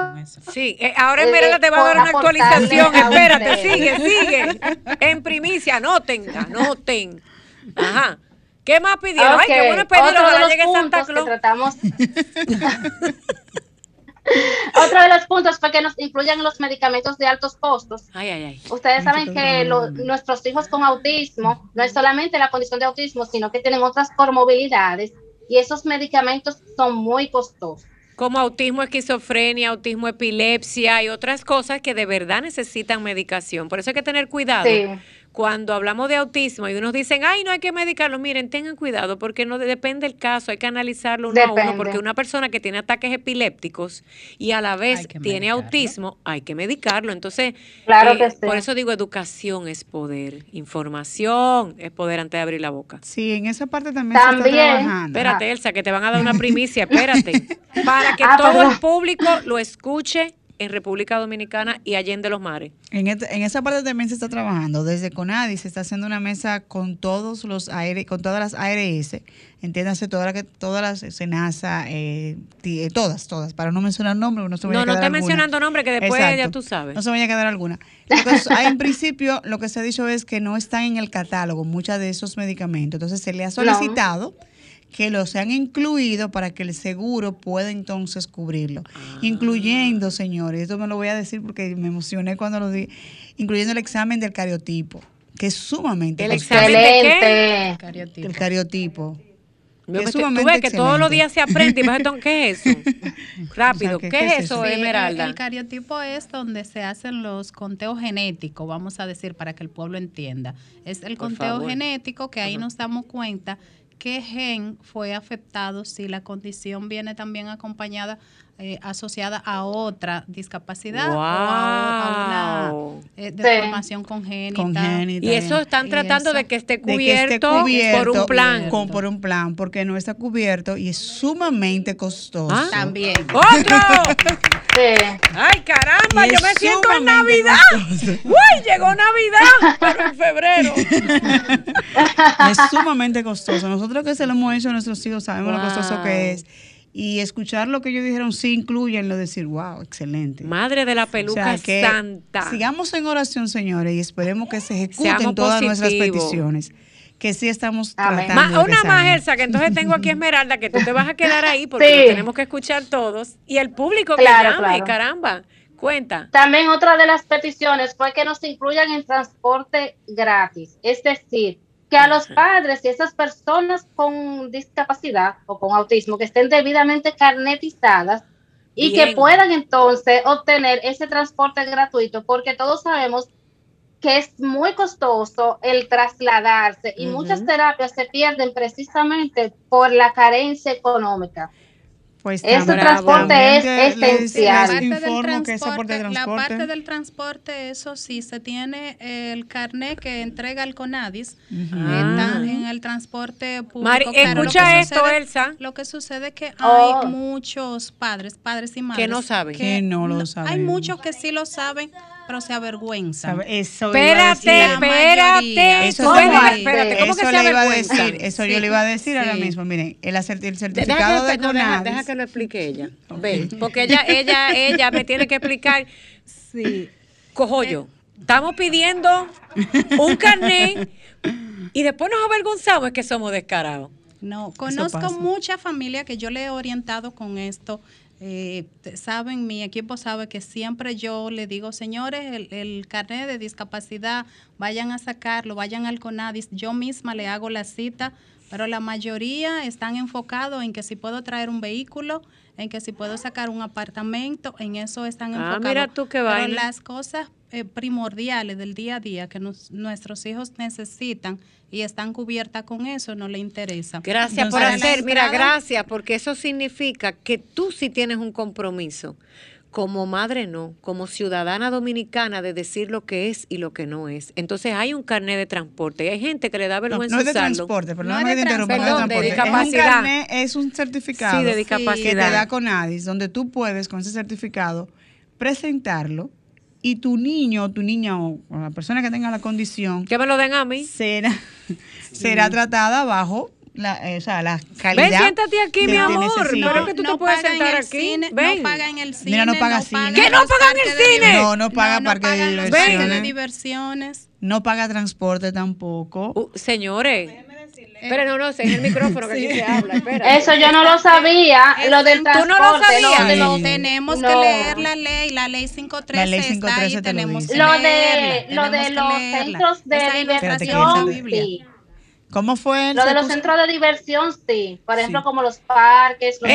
Sí, eh, ahora Esmeralda te va a dar una actualización. Espérate, sigue, sigue. En primicia, anoten, anoten. Ajá. ¿Qué más pidieron? Ay, qué bueno pedir, ojalá llegue Santa Claus. tratamos Otro de los puntos fue que nos incluyan los medicamentos de altos costos. Ustedes saben que nuestros hijos con autismo no es solamente la condición de autismo, sino que tienen otras comorbilidades y esos medicamentos son muy costosos. Como autismo, esquizofrenia, autismo, epilepsia y otras cosas que de verdad necesitan medicación. Por eso hay que tener cuidado cuando hablamos de autismo y unos dicen, ay, no hay que medicarlo, miren, tengan cuidado porque no depende del caso, hay que analizarlo uno a uno, porque una persona que tiene ataques epilépticos y a la vez tiene autismo, hay que medicarlo. Entonces, claro eh, por eso digo, educación es poder, información es poder antes de abrir la boca. Sí, en esa parte también, se está trabajando. Espérate, Elsa, que te van a dar una primicia, espérate, para que ah, todo el público lo escuche en República Dominicana y Allende los Mares. En, en, esa parte también se está trabajando. Desde CONADI se está haciendo una mesa con todos los aire, con todas las ARS, entiéndase todas las todas las SENASA, eh, eh, todas, todas, para no mencionar nombres, no se No, no estoy mencionando nombres que después ya tú sabes. No se vaya a quedar alguna. Entonces, en principio lo que se ha dicho es que no están en el catálogo muchos de esos medicamentos. Entonces se le ha solicitado que los han incluido para que el seguro pueda entonces cubrirlo. Ah. Incluyendo, señores, esto me lo voy a decir porque me emocioné cuando lo di, incluyendo el examen del cariotipo, que es sumamente ¿El examen de qué? El cariotipo. El cariotipo. Que tú ves que todos los días se aprende y ¿qué es eso? Rápido, ¿qué, es eso, Esmeralda? El, cariotipo es donde se hacen los conteos genéticos, vamos a decir, para que el pueblo entienda. Es el conteo genético que ahí nos damos cuenta qué gen fue afectado si la condición viene también acompañada, eh, asociada a otra discapacidad o a, una eh, deformación congénita. Y eso están tratando de, que esté cubierto, por un plan. Con, por un plan, porque no está cubierto y es sumamente costoso. Ah. También. ¡Otro! ¡Ay, caramba! yo me siento en Navidad. ¡Uy! Llegó Navidad, pero en febrero. es sumamente costoso. Nosotros que se lo hemos hecho a nuestros hijos sabemos lo costoso que es y escuchar lo que ellos dijeron sí incluyen lo decir, wow, excelente. Madre de la peluca santa. Sigamos en oración, señores, y esperemos que se ejecuten todas nuestras peticiones. Que sí estamos tratando. una más, Elsa, que entonces tengo aquí Esmeralda, que tú te vas a quedar ahí porque tenemos que escuchar todos. Y el público que llame, caramba. Cuenta. También otra de las peticiones fue que nos incluyan en transporte gratis. Es decir, que a los padres y esas personas con discapacidad o con autismo que estén debidamente carnetizadas y que puedan entonces obtener ese transporte gratuito, porque todos sabemos que es muy costoso el trasladarse y muchas terapias se pierden precisamente por la carencia económica. Pues ese transporte es esencial. La parte, del transporte, eso sí, se tiene el carnet que entrega el CONADIS en el transporte público. escucha esto, Elsa. Lo que sucede es que hay oh. muchos padres, padres y madres que no saben. Que, no lo saben. Hay muchos que sí lo saben, pero se avergüenza. Eso espérate, espérate. Eso, espérate, ¿cómo que se le iba a decir, eso yo le iba a decir ahora mismo. Miren, el, el certificado deja de deja, que lo explique ella. Ven, porque ella, ella, ella me tiene que explicar. Sí. Cojo yo. Estamos pidiendo un carnet y después nos avergonzamos es que somos descarados. No, conozco mucha familia que yo le he orientado con esto eh, saben, mi equipo sabe que siempre yo le digo, señores, el, el, carnet de discapacidad, vayan a sacarlo, vayan al CONADIS, yo misma le hago la cita, pero la mayoría están enfocados en que si puedo traer un vehículo, en que si puedo sacar un apartamento, en eso están ah, enfocados. Mira tú que pero las cosas eh, primordiales del día a día que nuestros hijos necesitan y están cubiertas con eso, no le interesa. Gracias por hacer, mira, gracias, porque eso significa que tú sí tienes un compromiso. Como madre no, como ciudadana dominicana de decir lo que es y lo que no es. Entonces hay un carnet de transporte y hay gente que le da vergüenza no, no es de transporte, pero no, es de, transporte. discapacidad. Es un, es un certificado de discapacidad. que te da CONADIS, donde tú puedes con ese certificado presentarlo y tu niño o tu niña o, la persona que tenga la condición que me lo den a mí será será tratada bajo la, eh, o sea, la calidad. Ven, siéntate aquí, mi amor. No, que tú no te puedes sentar aquí. No paga en el cine. Mira, no paga cine. ¿Qué no paga en el cine? No, no paga parque de diversiones. de diversiones. No paga transporte tampoco. Uh, señores. Pero no, no, es el micrófono que aquí se habla. Espera. Eso yo no lo sabía. lo del transporte. ¿Tú no lo sabías? tenemos que leer la ley, la ley 513. La ley 513 está ahí, tenemos lo, de, lo de los centros de liberación. ¿Cómo fue? Lo de los centros de diversión, sí. Por ejemplo, como los parques. Los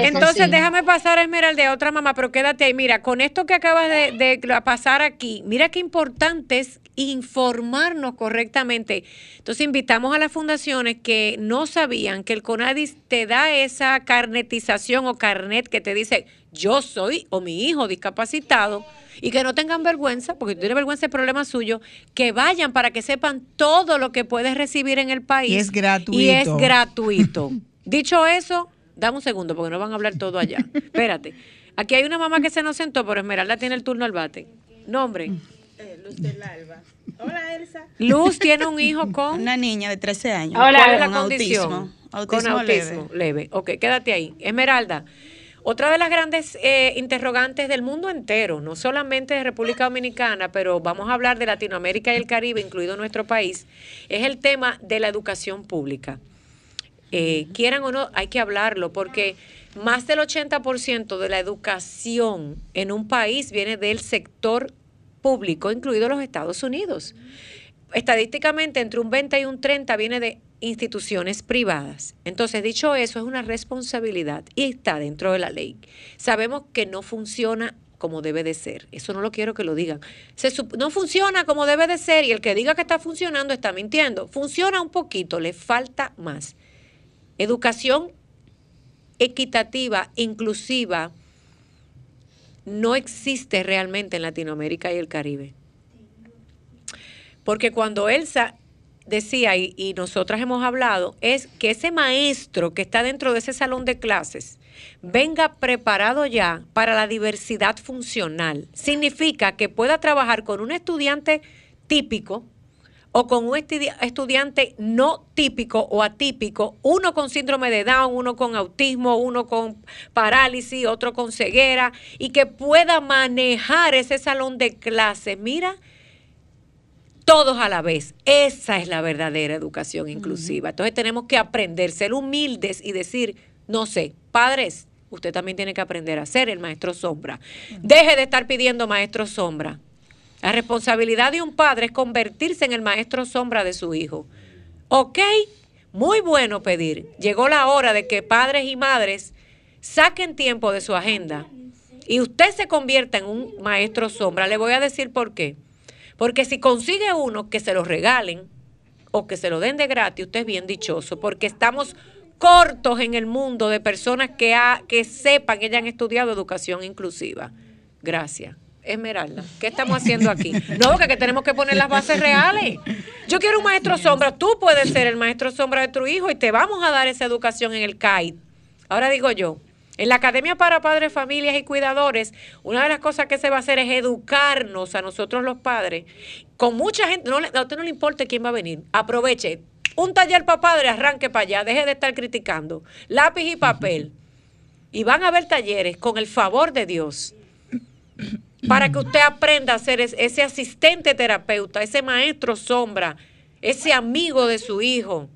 entonces déjame pasar a Esmeralda de otra mamá, pero quédate ahí. Mira, con esto que acabas de, de, pasar aquí, mira qué importante es informarnos correctamente. Entonces invitamos a las fundaciones que no sabían que el CONADIS te da esa carnetización o carnet que te dice yo soy o mi hijo discapacitado y que no tengan vergüenza, porque si tiene vergüenza el problema suyo, que vayan para que sepan todo lo que puedes recibir en el país. Y es gratuito. Y es gratuito. Dicho eso, dame un segundo, porque no van a hablar todo allá. Espérate. Aquí hay una mamá que se nos sentó, pero Esmeralda tiene el turno al bate. Nombre. Eh, Luz del Alba. Hola, Elsa. Luz tiene un hijo con... Una niña de 13 años. Hola, ¿Cuál es la condición? Autismo, con autismo leve. leve. Ok, quédate ahí. Esmeralda. Otra de las grandes eh, interrogantes del mundo entero, no solamente de República Dominicana, pero vamos a hablar de Latinoamérica y el Caribe, incluido nuestro país, es el tema de la educación pública. Eh, quieran o no, hay que hablarlo, porque más del 80% de la educación en un país viene del sector público, incluido los Estados Unidos. Estadísticamente, entre un 20 y un 30 viene de instituciones privadas. Entonces, dicho eso, es una responsabilidad y está dentro de la ley. Sabemos que no funciona como debe de ser. Eso no lo quiero que lo digan. no funciona como debe de ser y el que diga que está funcionando está mintiendo. Funciona un poquito, le falta más. Educación equitativa, inclusiva, no existe realmente en Latinoamérica y el Caribe. Porque cuando Elsa decía, y, y, nosotras hemos hablado, es que ese maestro que está dentro de ese salón de clases venga preparado ya para la diversidad funcional. Significa que pueda trabajar con un estudiante típico o con un estudiante no típico o atípico, uno con síndrome de Down, uno con autismo, uno con parálisis, otro con ceguera, y que pueda manejar ese salón de clases. Mira, todos a la vez. Esa es la verdadera educación inclusiva. Entonces tenemos que aprender, ser humildes y decir, no sé, padres, usted también tiene que aprender a ser el maestro sombra. Deje de estar pidiendo maestro sombra. La responsabilidad de un padre es convertirse en el maestro sombra de su hijo. ¿Ok? Muy bueno pedir. Llegó la hora de que padres y madres saquen tiempo de su agenda y usted se convierta en un maestro sombra. Le voy a decir por qué. Porque si consigue uno que se lo regalen o que se lo den de gratis, usted es bien dichoso, porque estamos cortos en el mundo de personas que, que sepan que hayan estudiado educación inclusiva. Gracias. Esmeralda, ¿qué estamos haciendo aquí? No, que, que tenemos que poner las bases reales. Yo quiero un maestro sombra, tú puedes ser el maestro sombra de tu hijo y te vamos a dar esa educación en el CAID. Ahora digo yo, en la Academia para Padres, Familias y Cuidadores, una de las cosas que se va a hacer es educarnos a nosotros los padres. Con mucha gente, no, a usted no le importa quién va a venir. Aproveche. Un taller para padres, arranque para allá, deje de estar criticando. Lápiz y papel. Y van a haber talleres con el favor de Dios para que usted aprenda a ser ese asistente terapeuta, ese maestro sombra, ese amigo de su hijo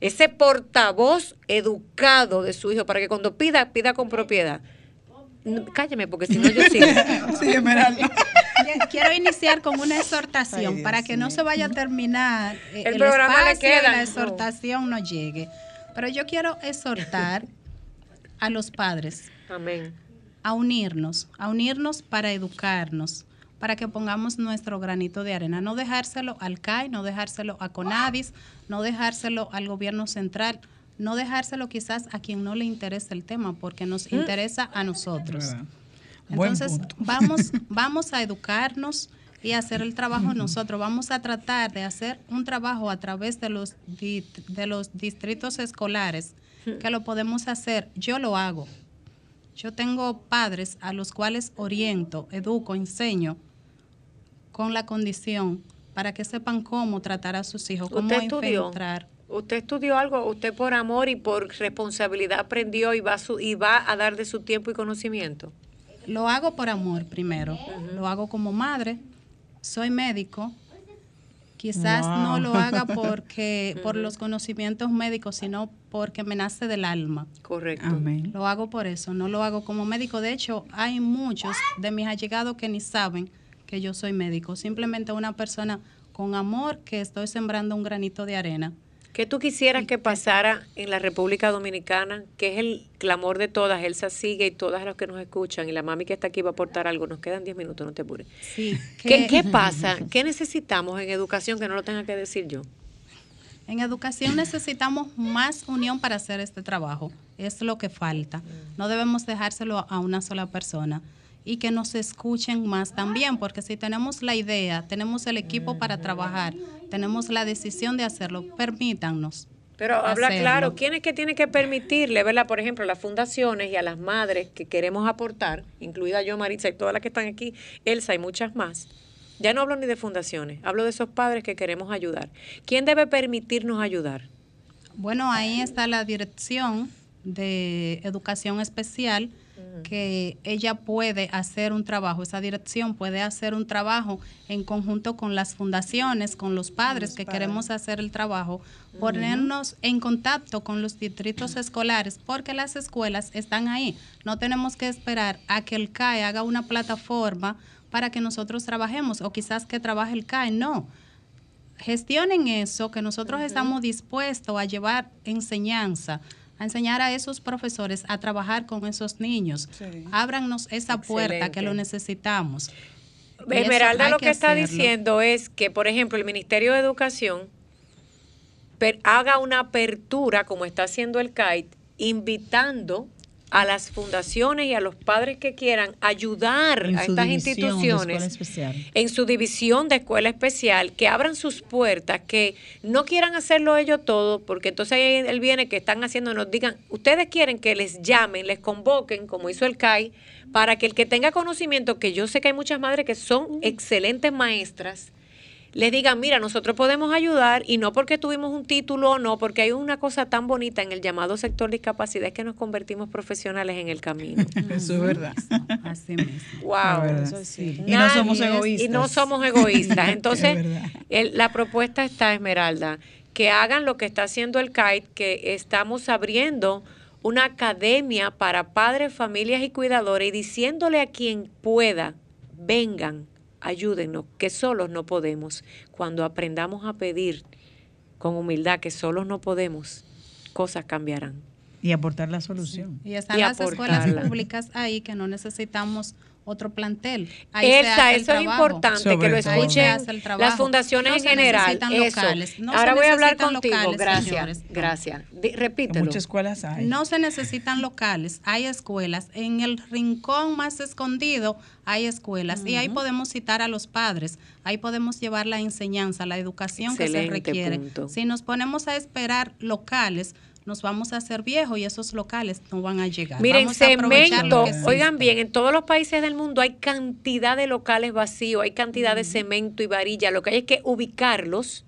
ese portavoz educado de su hijo para que cuando pida, pida con propiedad. Cálleme, porque si no yo sigo. sí, Quiero iniciar con una exhortación para que no se vaya a terminar eh, el, programa espacio, le la exhortación no. llegue. Pero yo quiero exhortar a los padres Amén. a unirnos, a unirnos para educarnos, para que pongamos nuestro granito de arena, no dejárselo al CAI, no dejárselo a CONADIS, no dejárselo al gobierno central, no dejárselo quizás a quien no le interesa el tema, porque nos mm. interesa a nosotros. Entonces, vamos, vamos a educarnos y hacer el trabajo nosotros. Vamos a tratar de hacer un trabajo a través de los, de los distritos escolares, mm. que lo podemos hacer. Yo lo hago. Yo tengo padres a los cuales oriento, educo, enseño con la condición para que sepan cómo tratar a sus hijos, cómo ¿Usted estudió? ¿Usted estudió algo? ¿Usted por amor y por responsabilidad aprendió y va, y va a dar de su tiempo y conocimiento? Lo hago por amor primero. Lo hago como madre. Soy médico. Quizás no lo haga porque por los conocimientos médicos, sino porque me nace del alma. Correcto. Lo hago por eso, no lo hago como médico. De hecho, hay muchos de mis allegados que ni saben que yo soy médico, simplemente una persona con amor que estoy sembrando un granito de arena ¿Qué tú quisieras que pasara en la República Dominicana? Que es el clamor de todas. Elsa sigue y todas las que nos escuchan. Y la mami que está aquí va a aportar algo. Nos quedan 10 minutos, no te apures. Sí, ¿Qué, ¿Qué pasa? ¿Qué necesitamos en educación que no lo tenga que decir yo? En educación necesitamos más unión para hacer este trabajo. Es lo que falta. No debemos dejárselo a una sola persona y que nos escuchen más también, porque si tenemos la idea, tenemos el equipo para trabajar, tenemos la decisión de hacerlo, permítanos. Pero habla hacerlo. claro, ¿quién es que tiene que permitirle, verdad? Por ejemplo, a las fundaciones y a las madres que queremos aportar, incluida yo, Maritza, y todas las que están aquí, Elsa y muchas más. Ya no hablo ni de fundaciones, hablo de esos padres que queremos ayudar. ¿Quién debe permitirnos ayudar? Bueno, ahí está la dirección de educación especial que ella puede hacer un trabajo, esa dirección puede hacer un trabajo en conjunto con las fundaciones, con los padres que queremos hacer el trabajo, ponernos en contacto con los distritos escolares, porque las escuelas están ahí. No tenemos que esperar a que el CAE haga una plataforma para que nosotros trabajemos, o quizás que trabaje el CAE, no. Gestionen eso, que nosotros estamos dispuestos a llevar enseñanza, a enseñar a esos profesores a trabajar con esos niños. Ábranos esa puerta que lo necesitamos. Esmeralda lo que, está hacerlo. diciendo es que, por ejemplo, el Ministerio de Educación haga una apertura, como está haciendo el CAIT, invitando a las fundaciones y a los padres que quieran ayudar En a estas instituciones en su división de escuela especial, que abran sus puertas, que no quieran hacerlo ellos todo, porque entonces ahí él viene que están haciendo, nos digan, ustedes quieren que les llamen, les convoquen, como hizo el CAI, para que el que tenga conocimiento, que yo sé que hay muchas madres que son excelentes maestras, les digan, mira, nosotros podemos ayudar y no porque tuvimos un título o no, porque hay una cosa tan bonita en el llamado sector discapacidad, es que nos convertimos profesionales en el camino. Eso es verdad. Así mismo. Wow. verdad. Eso sí. Y no somos egoístas. Y no somos egoístas. Es Entonces, el- la propuesta está, Esmeralda, que hagan lo que está haciendo el KITE, que estamos abriendo una academia para padres, familias y cuidadores y diciéndole a quien pueda, vengan, ayúdennos, que solos no podemos. Cuando aprendamos a pedir con humildad que solos no podemos, cosas cambiarán. Y aportar la solución. Y están Y las escuelas públicas ahí que no necesitamos otro plantel. Ahí se Elsa, el eso es importante Sobre que lo escuchen las fundaciones No en se general. necesitan Eso. locales, no Ahora voy a hablar contigo. locales, gracias, señores. Gracias. En repítelo. muchas escuelas hay. No se necesitan locales, hay escuelas. En el rincón más escondido hay escuelas y ahí podemos citar a los padres, ahí podemos llevar la enseñanza, la educación que se requiere. punto. Si nos ponemos a esperar locales, nos vamos a hacer viejos y esos locales no van a llegar. Miren, Vamos cemento, oigan bien, en todos los países del mundo hay cantidad de locales vacíos, hay cantidad de cemento y varilla, lo que hay es que ubicarlos.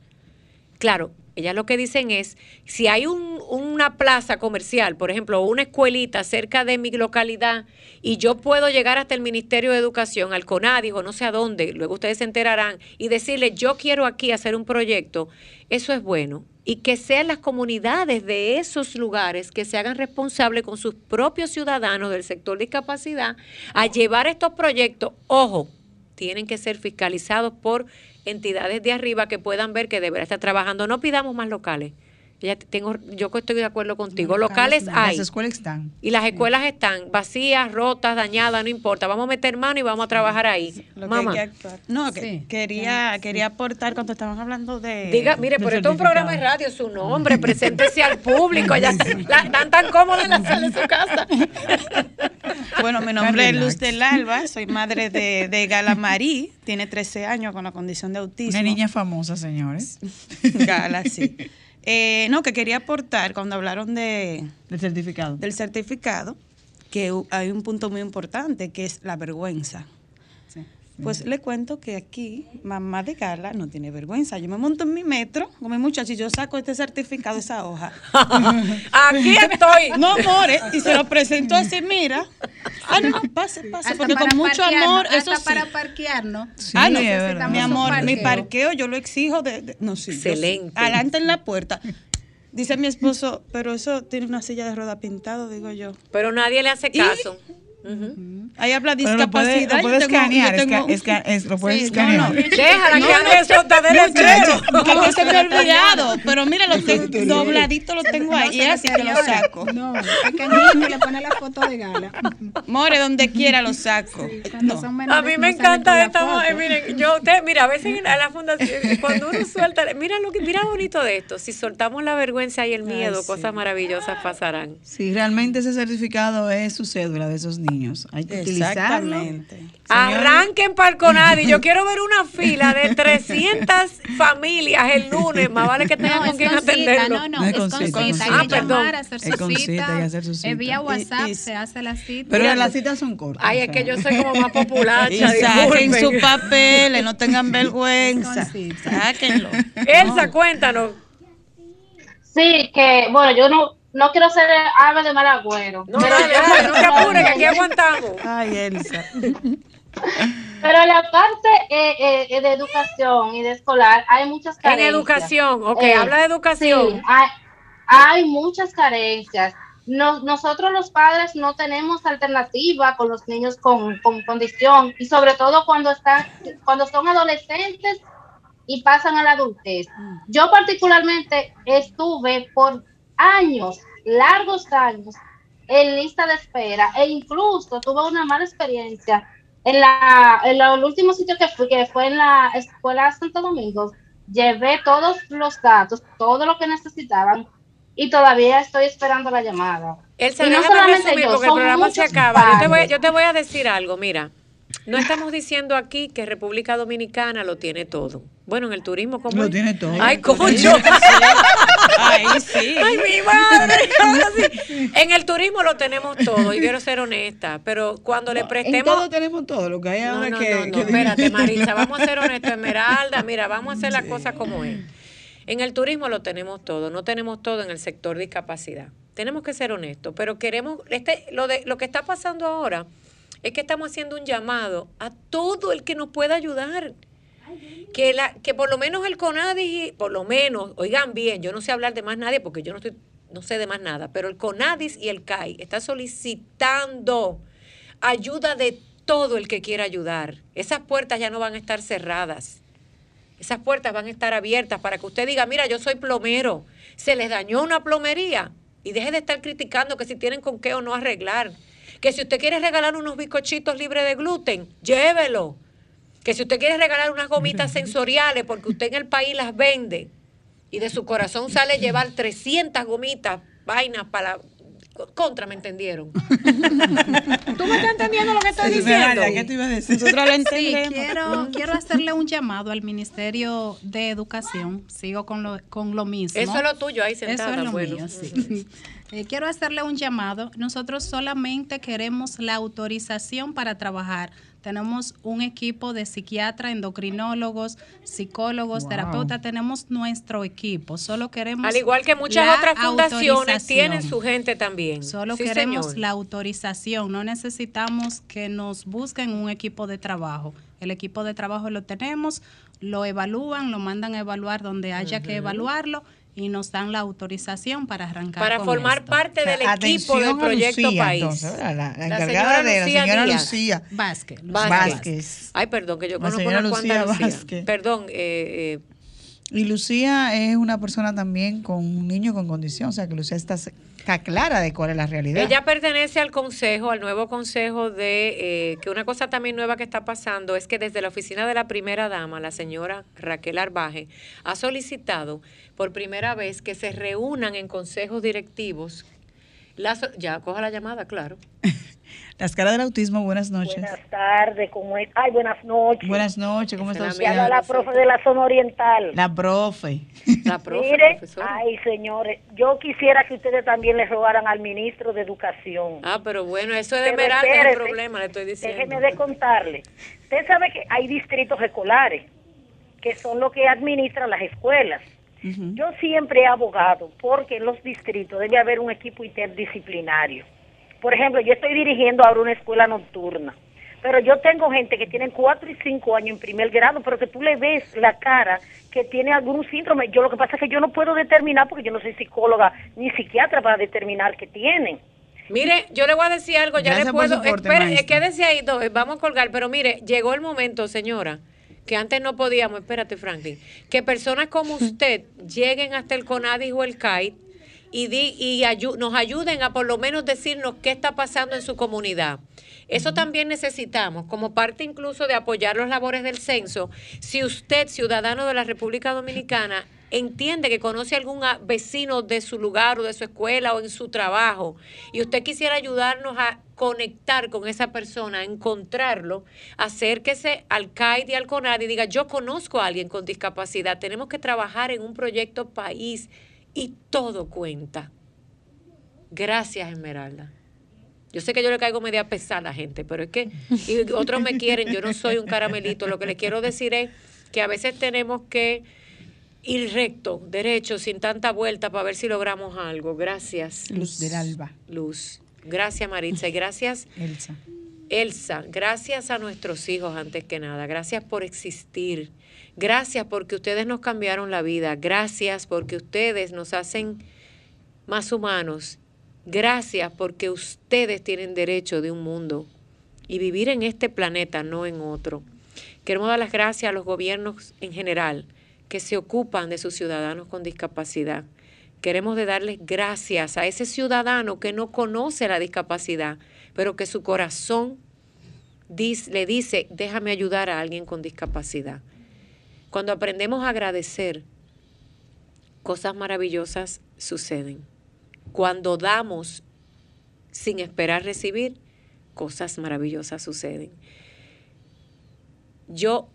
Claro, ellas lo que dicen es, si hay un- una plaza comercial, por ejemplo, una escuelita cerca de mi localidad, y yo puedo llegar hasta el Ministerio de Educación, al CONADI o no sé a dónde, luego ustedes se enterarán, y decirle, yo quiero aquí hacer un proyecto, eso es bueno. Y que sean las comunidades de esos lugares que se hagan responsables con sus propios ciudadanos del sector discapacidad a llevar estos proyectos, ojo, tienen que ser fiscalizados por entidades de arriba que puedan ver que deberá estar trabajando. No pidamos más locales. Ya tengo, yo estoy de acuerdo contigo. locales hay. Las escuelas están. Y las escuelas están vacías, rotas, dañadas, no importa. Vamos a meter mano y vamos a trabajar ahí. Lo que Mamá, hay que actuar. No, que Sí. quería, quería aportar cuando estaban hablando de. diga, mire, por esto es un programa de radio, su nombre, preséntese al público. Ya la- están tan cómodos en la sala de su casa. Bueno, mi nombre es. Luz del Alba, soy madre de, de Gala Marí, tiene 13 años con la condición de autismo. Una niña famosa, señores. Gala, sí. Eh, no, que quería aportar cuando hablaron de, Del certificado. del certificado, que hay un punto muy importante, que es la vergüenza. Pues le cuento que aquí, mamá de Gala no tiene vergüenza. Yo me monto en mi metro con mi muchacho y yo saco este certificado, esa hoja. Aquí estoy. No, amores, y se lo presento así, mira. Ah, no, no, pase, pase, Hasta porque con mucho amor, eso hasta sí. para parquearnos. Sí, ah, no, es mi amor, mi parqueo. yo lo exijo de, de- no sí, yo. Excelente. adelante en la puerta. Dice mi esposo, pero eso tiene una silla de rueda pintado, digo yo. Pero nadie le hace caso. Ahí habla discapacidad. Lo puedes escanear, lo puedes escanear. Déjala que haga eso, el Que no se me ha olvidado, pero mira, lo tengo, dobladito lo tengo ahí, y así que lo saco. No, es que no le pone la foto de gala. More, donde quiera lo saco. a mí me encanta esta mujer, miren, yo, usted, mira, a veces en la fundación, cuando uno suelta, mira lo que, mira bonito de esto, si soltamos la vergüenza y el miedo, cosas maravillosas pasarán. Sí, realmente ese certificado es su cédula de esos niños. Hay que Exactamente. Arranquen para Conadi. Yo quiero ver una fila de 300 familias el lunes. Más vale que tengan con quien atenderlo. No, no, es con cita. Hay que ah, llamar, hacer su con cita. hacer su cita. Vía WhatsApp se hace la cita. Pero las citas son cortas. Ay, es que yo soy como más popular. Y saquen sus papeles, no tengan vergüenza. Sáquenlo. Elsa, cuéntanos. Sí, que, bueno, yo no no quiero ser ave de mal agüero. No, pero no, no te apures, que aquí aguantamos. Ay, Elsa. Pero en la parte eh, eh, de educación y de escolar hay muchas carencias. En educación, ok, eh, habla de educación. Sí, hay, hay muchas carencias. nosotros los padres no tenemos alternativa con los niños con, con, condición y sobre todo cuando están cuando son adolescentes y pasan a la adultez. Yo particularmente estuve por años, largos años, en lista de espera e incluso tuve una mala experiencia en la en el último sitio que fui, que fue en la escuela Santo Domingo, llevé todos los datos, todo lo que necesitaban y todavía estoy esperando la llamada. El y no solamente yo, porque el programa se acaba. Yo te, voy, yo te voy a decir algo, mira. No estamos diciendo aquí que República Dominicana lo tiene todo. Bueno, en el turismo, ¿cómo? Lo tiene todo. Ay, coño. Ay, sí. Ay, mi madre. En el turismo lo tenemos todo, y quiero ser honesta, pero cuando le prestemos. En todo tenemos todo, lo que hay ahora no, que. No, no, espérate, Marisa, vamos a ser honestos. Esmeralda, mira, vamos a hacer las cosas como es. En el turismo lo tenemos todo, no tenemos todo en el sector de discapacidad. Tenemos que ser honestos, pero queremos. este Lo, de, lo que está pasando ahora es que estamos haciendo un llamado a todo el que nos pueda ayudar. Que, la, que por lo menos el CONADIS, por lo menos, oigan bien, yo no sé hablar de más nadie porque yo no, estoy, no sé de más nada, pero el CONADIS y el CAI está solicitando ayuda de todo el que quiera ayudar. Esas puertas ya no van a estar cerradas. Esas puertas van a estar abiertas para que usted diga, mira, yo soy plomero, se les dañó una plomería y deje de estar criticando que si tienen con qué o no arreglar que si usted quiere regalar unos bizcochitos libres de gluten, llévelo. Que si usted quiere regalar unas gomitas sensoriales, porque usted en el país las vende, y de su corazón sale llevar 300 gomitas, vainas para contra, ¿me entendieron? ¿Tú me estás entendiendo lo que estoy diciendo? ¿Qué te iba a decir? Nosotros lo Sí, quiero, quiero hacerle un llamado al Ministerio de Educación. Sigo con lo, con lo mismo. Eso es lo tuyo ahí sentada. Eso es lo mío, sí. Eh, quiero hacerle un llamado. Nosotros solamente queremos la autorización para trabajar. Tenemos un equipo de psiquiatras, endocrinólogos, psicólogos, terapeutas. Tenemos nuestro equipo. Solo queremos. Al igual que muchas otras fundaciones tienen su gente también. Solo queremos la autorización. No necesitamos que nos busquen un equipo de trabajo. El equipo de trabajo lo tenemos, lo evalúan, lo mandan a evaluar donde haya que evaluarlo y nos dan la autorización para arrancar. Para formar parte del equipo del proyecto País. la, encargada de la señora Lucía Vázquez, Vázquez. Ay, perdón, que yo conozco una cuanta Lucía. Perdón, eh, eh y Lucía es una persona también con un niño con condición, o sea que Lucía está, clara de cuál es la realidad. Ella pertenece al consejo, al nuevo consejo de, eh, que una cosa también nueva que está pasando es que desde la oficina de la primera dama, la señora Raquel Arbaje, ha solicitado por primera vez que se reúnan en consejos directivos. ya, coja la llamada, claro. La escala del autismo, buenas noches. Buenas tardes, ¿cómo es? Ay, buenas noches. Buenas noches, ¿cómo está usted? la profe de la zona oriental. La profe. La profe, Mire, ay, señores, yo quisiera que ustedes también le rogaran al ministro de Educación. Ah, pero bueno, eso es de el problema, le estoy diciendo. Déjeme de contarle. Usted sabe que hay distritos escolares que son los que administran las escuelas. Yo siempre he abogado porque en los distritos debe haber un equipo interdisciplinario por ejemplo, yo estoy dirigiendo ahora una escuela nocturna, pero yo tengo gente que tiene cuatro y cinco años en primer grado, pero que tú le ves la cara que tiene algún síndrome. Yo lo que pasa es que yo no puedo determinar, porque yo no soy psicóloga ni psiquiatra para determinar que tienen. Mire, yo le voy a decir algo, ya le puedo. Espera, quédese ahí, vamos a colgar, pero mire, llegó el momento, señora, que antes no podíamos, espérate, Franklin, que personas como usted lleguen hasta el CONADIS o el CAIT y, di, y nos ayuden a por lo menos decirnos qué está pasando en su comunidad. Eso también necesitamos, como parte incluso de apoyar los labores del censo, si usted, ciudadano de la República Dominicana, entiende que conoce a algún vecino de su lugar o de su escuela o en su trabajo y usted quisiera ayudarnos a conectar con esa persona, a encontrarlo, acérquese al CAID y al CONAD y diga, yo conozco a alguien con discapacidad, tenemos que trabajar en un proyecto país y todo cuenta. Gracias, Esmeralda. Yo sé que yo le caigo media pesada a la gente, pero es que y otros me quieren, yo no soy un caramelito. Lo que les quiero decir es que a veces tenemos que ir recto, derecho, sin tanta vuelta para ver si logramos algo. Gracias. Luz del alba. Luz. Gracias, Maritza. Y gracias, Elsa. Elsa, gracias a nuestros hijos antes que nada. Gracias por existir. Gracias porque ustedes nos cambiaron la vida. Gracias porque ustedes nos hacen más humanos. Gracias porque ustedes tienen derecho de un mundo y vivir en este planeta, no en otro. Queremos dar las gracias a los gobiernos en general que se ocupan de sus ciudadanos con discapacidad. Queremos darles gracias a ese ciudadano que no conoce la discapacidad, pero que su corazón le dice, déjame ayudar a alguien con discapacidad. Cuando aprendemos a agradecer, cosas maravillosas suceden. Cuando damos sin esperar recibir, cosas maravillosas suceden. Yo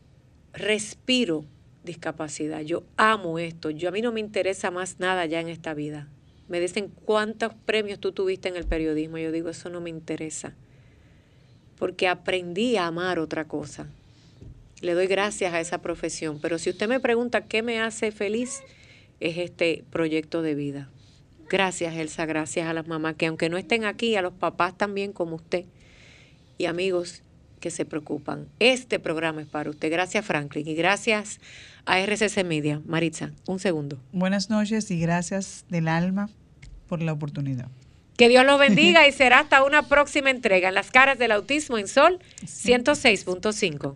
respiro discapacidad. Yo amo esto. Yo a mí no me interesa más nada ya en esta vida. Me dicen cuántos premios tú tuviste en el periodismo. Yo digo, eso no me interesa. Porque aprendí a amar otra cosa. Le doy gracias a esa profesión. Pero si usted me pregunta qué me hace feliz, es este proyecto de vida. Gracias, Elsa. Gracias a las mamás que aunque no estén aquí, a los papás también como usted. Y amigos, que se preocupan. Este programa es para usted. Gracias, Franklin. Y gracias a RCC Media. Maritza, un segundo. Buenas noches y gracias del alma por la oportunidad. Que Dios los bendiga y será hasta una próxima entrega en las caras del autismo en Sol 106.5.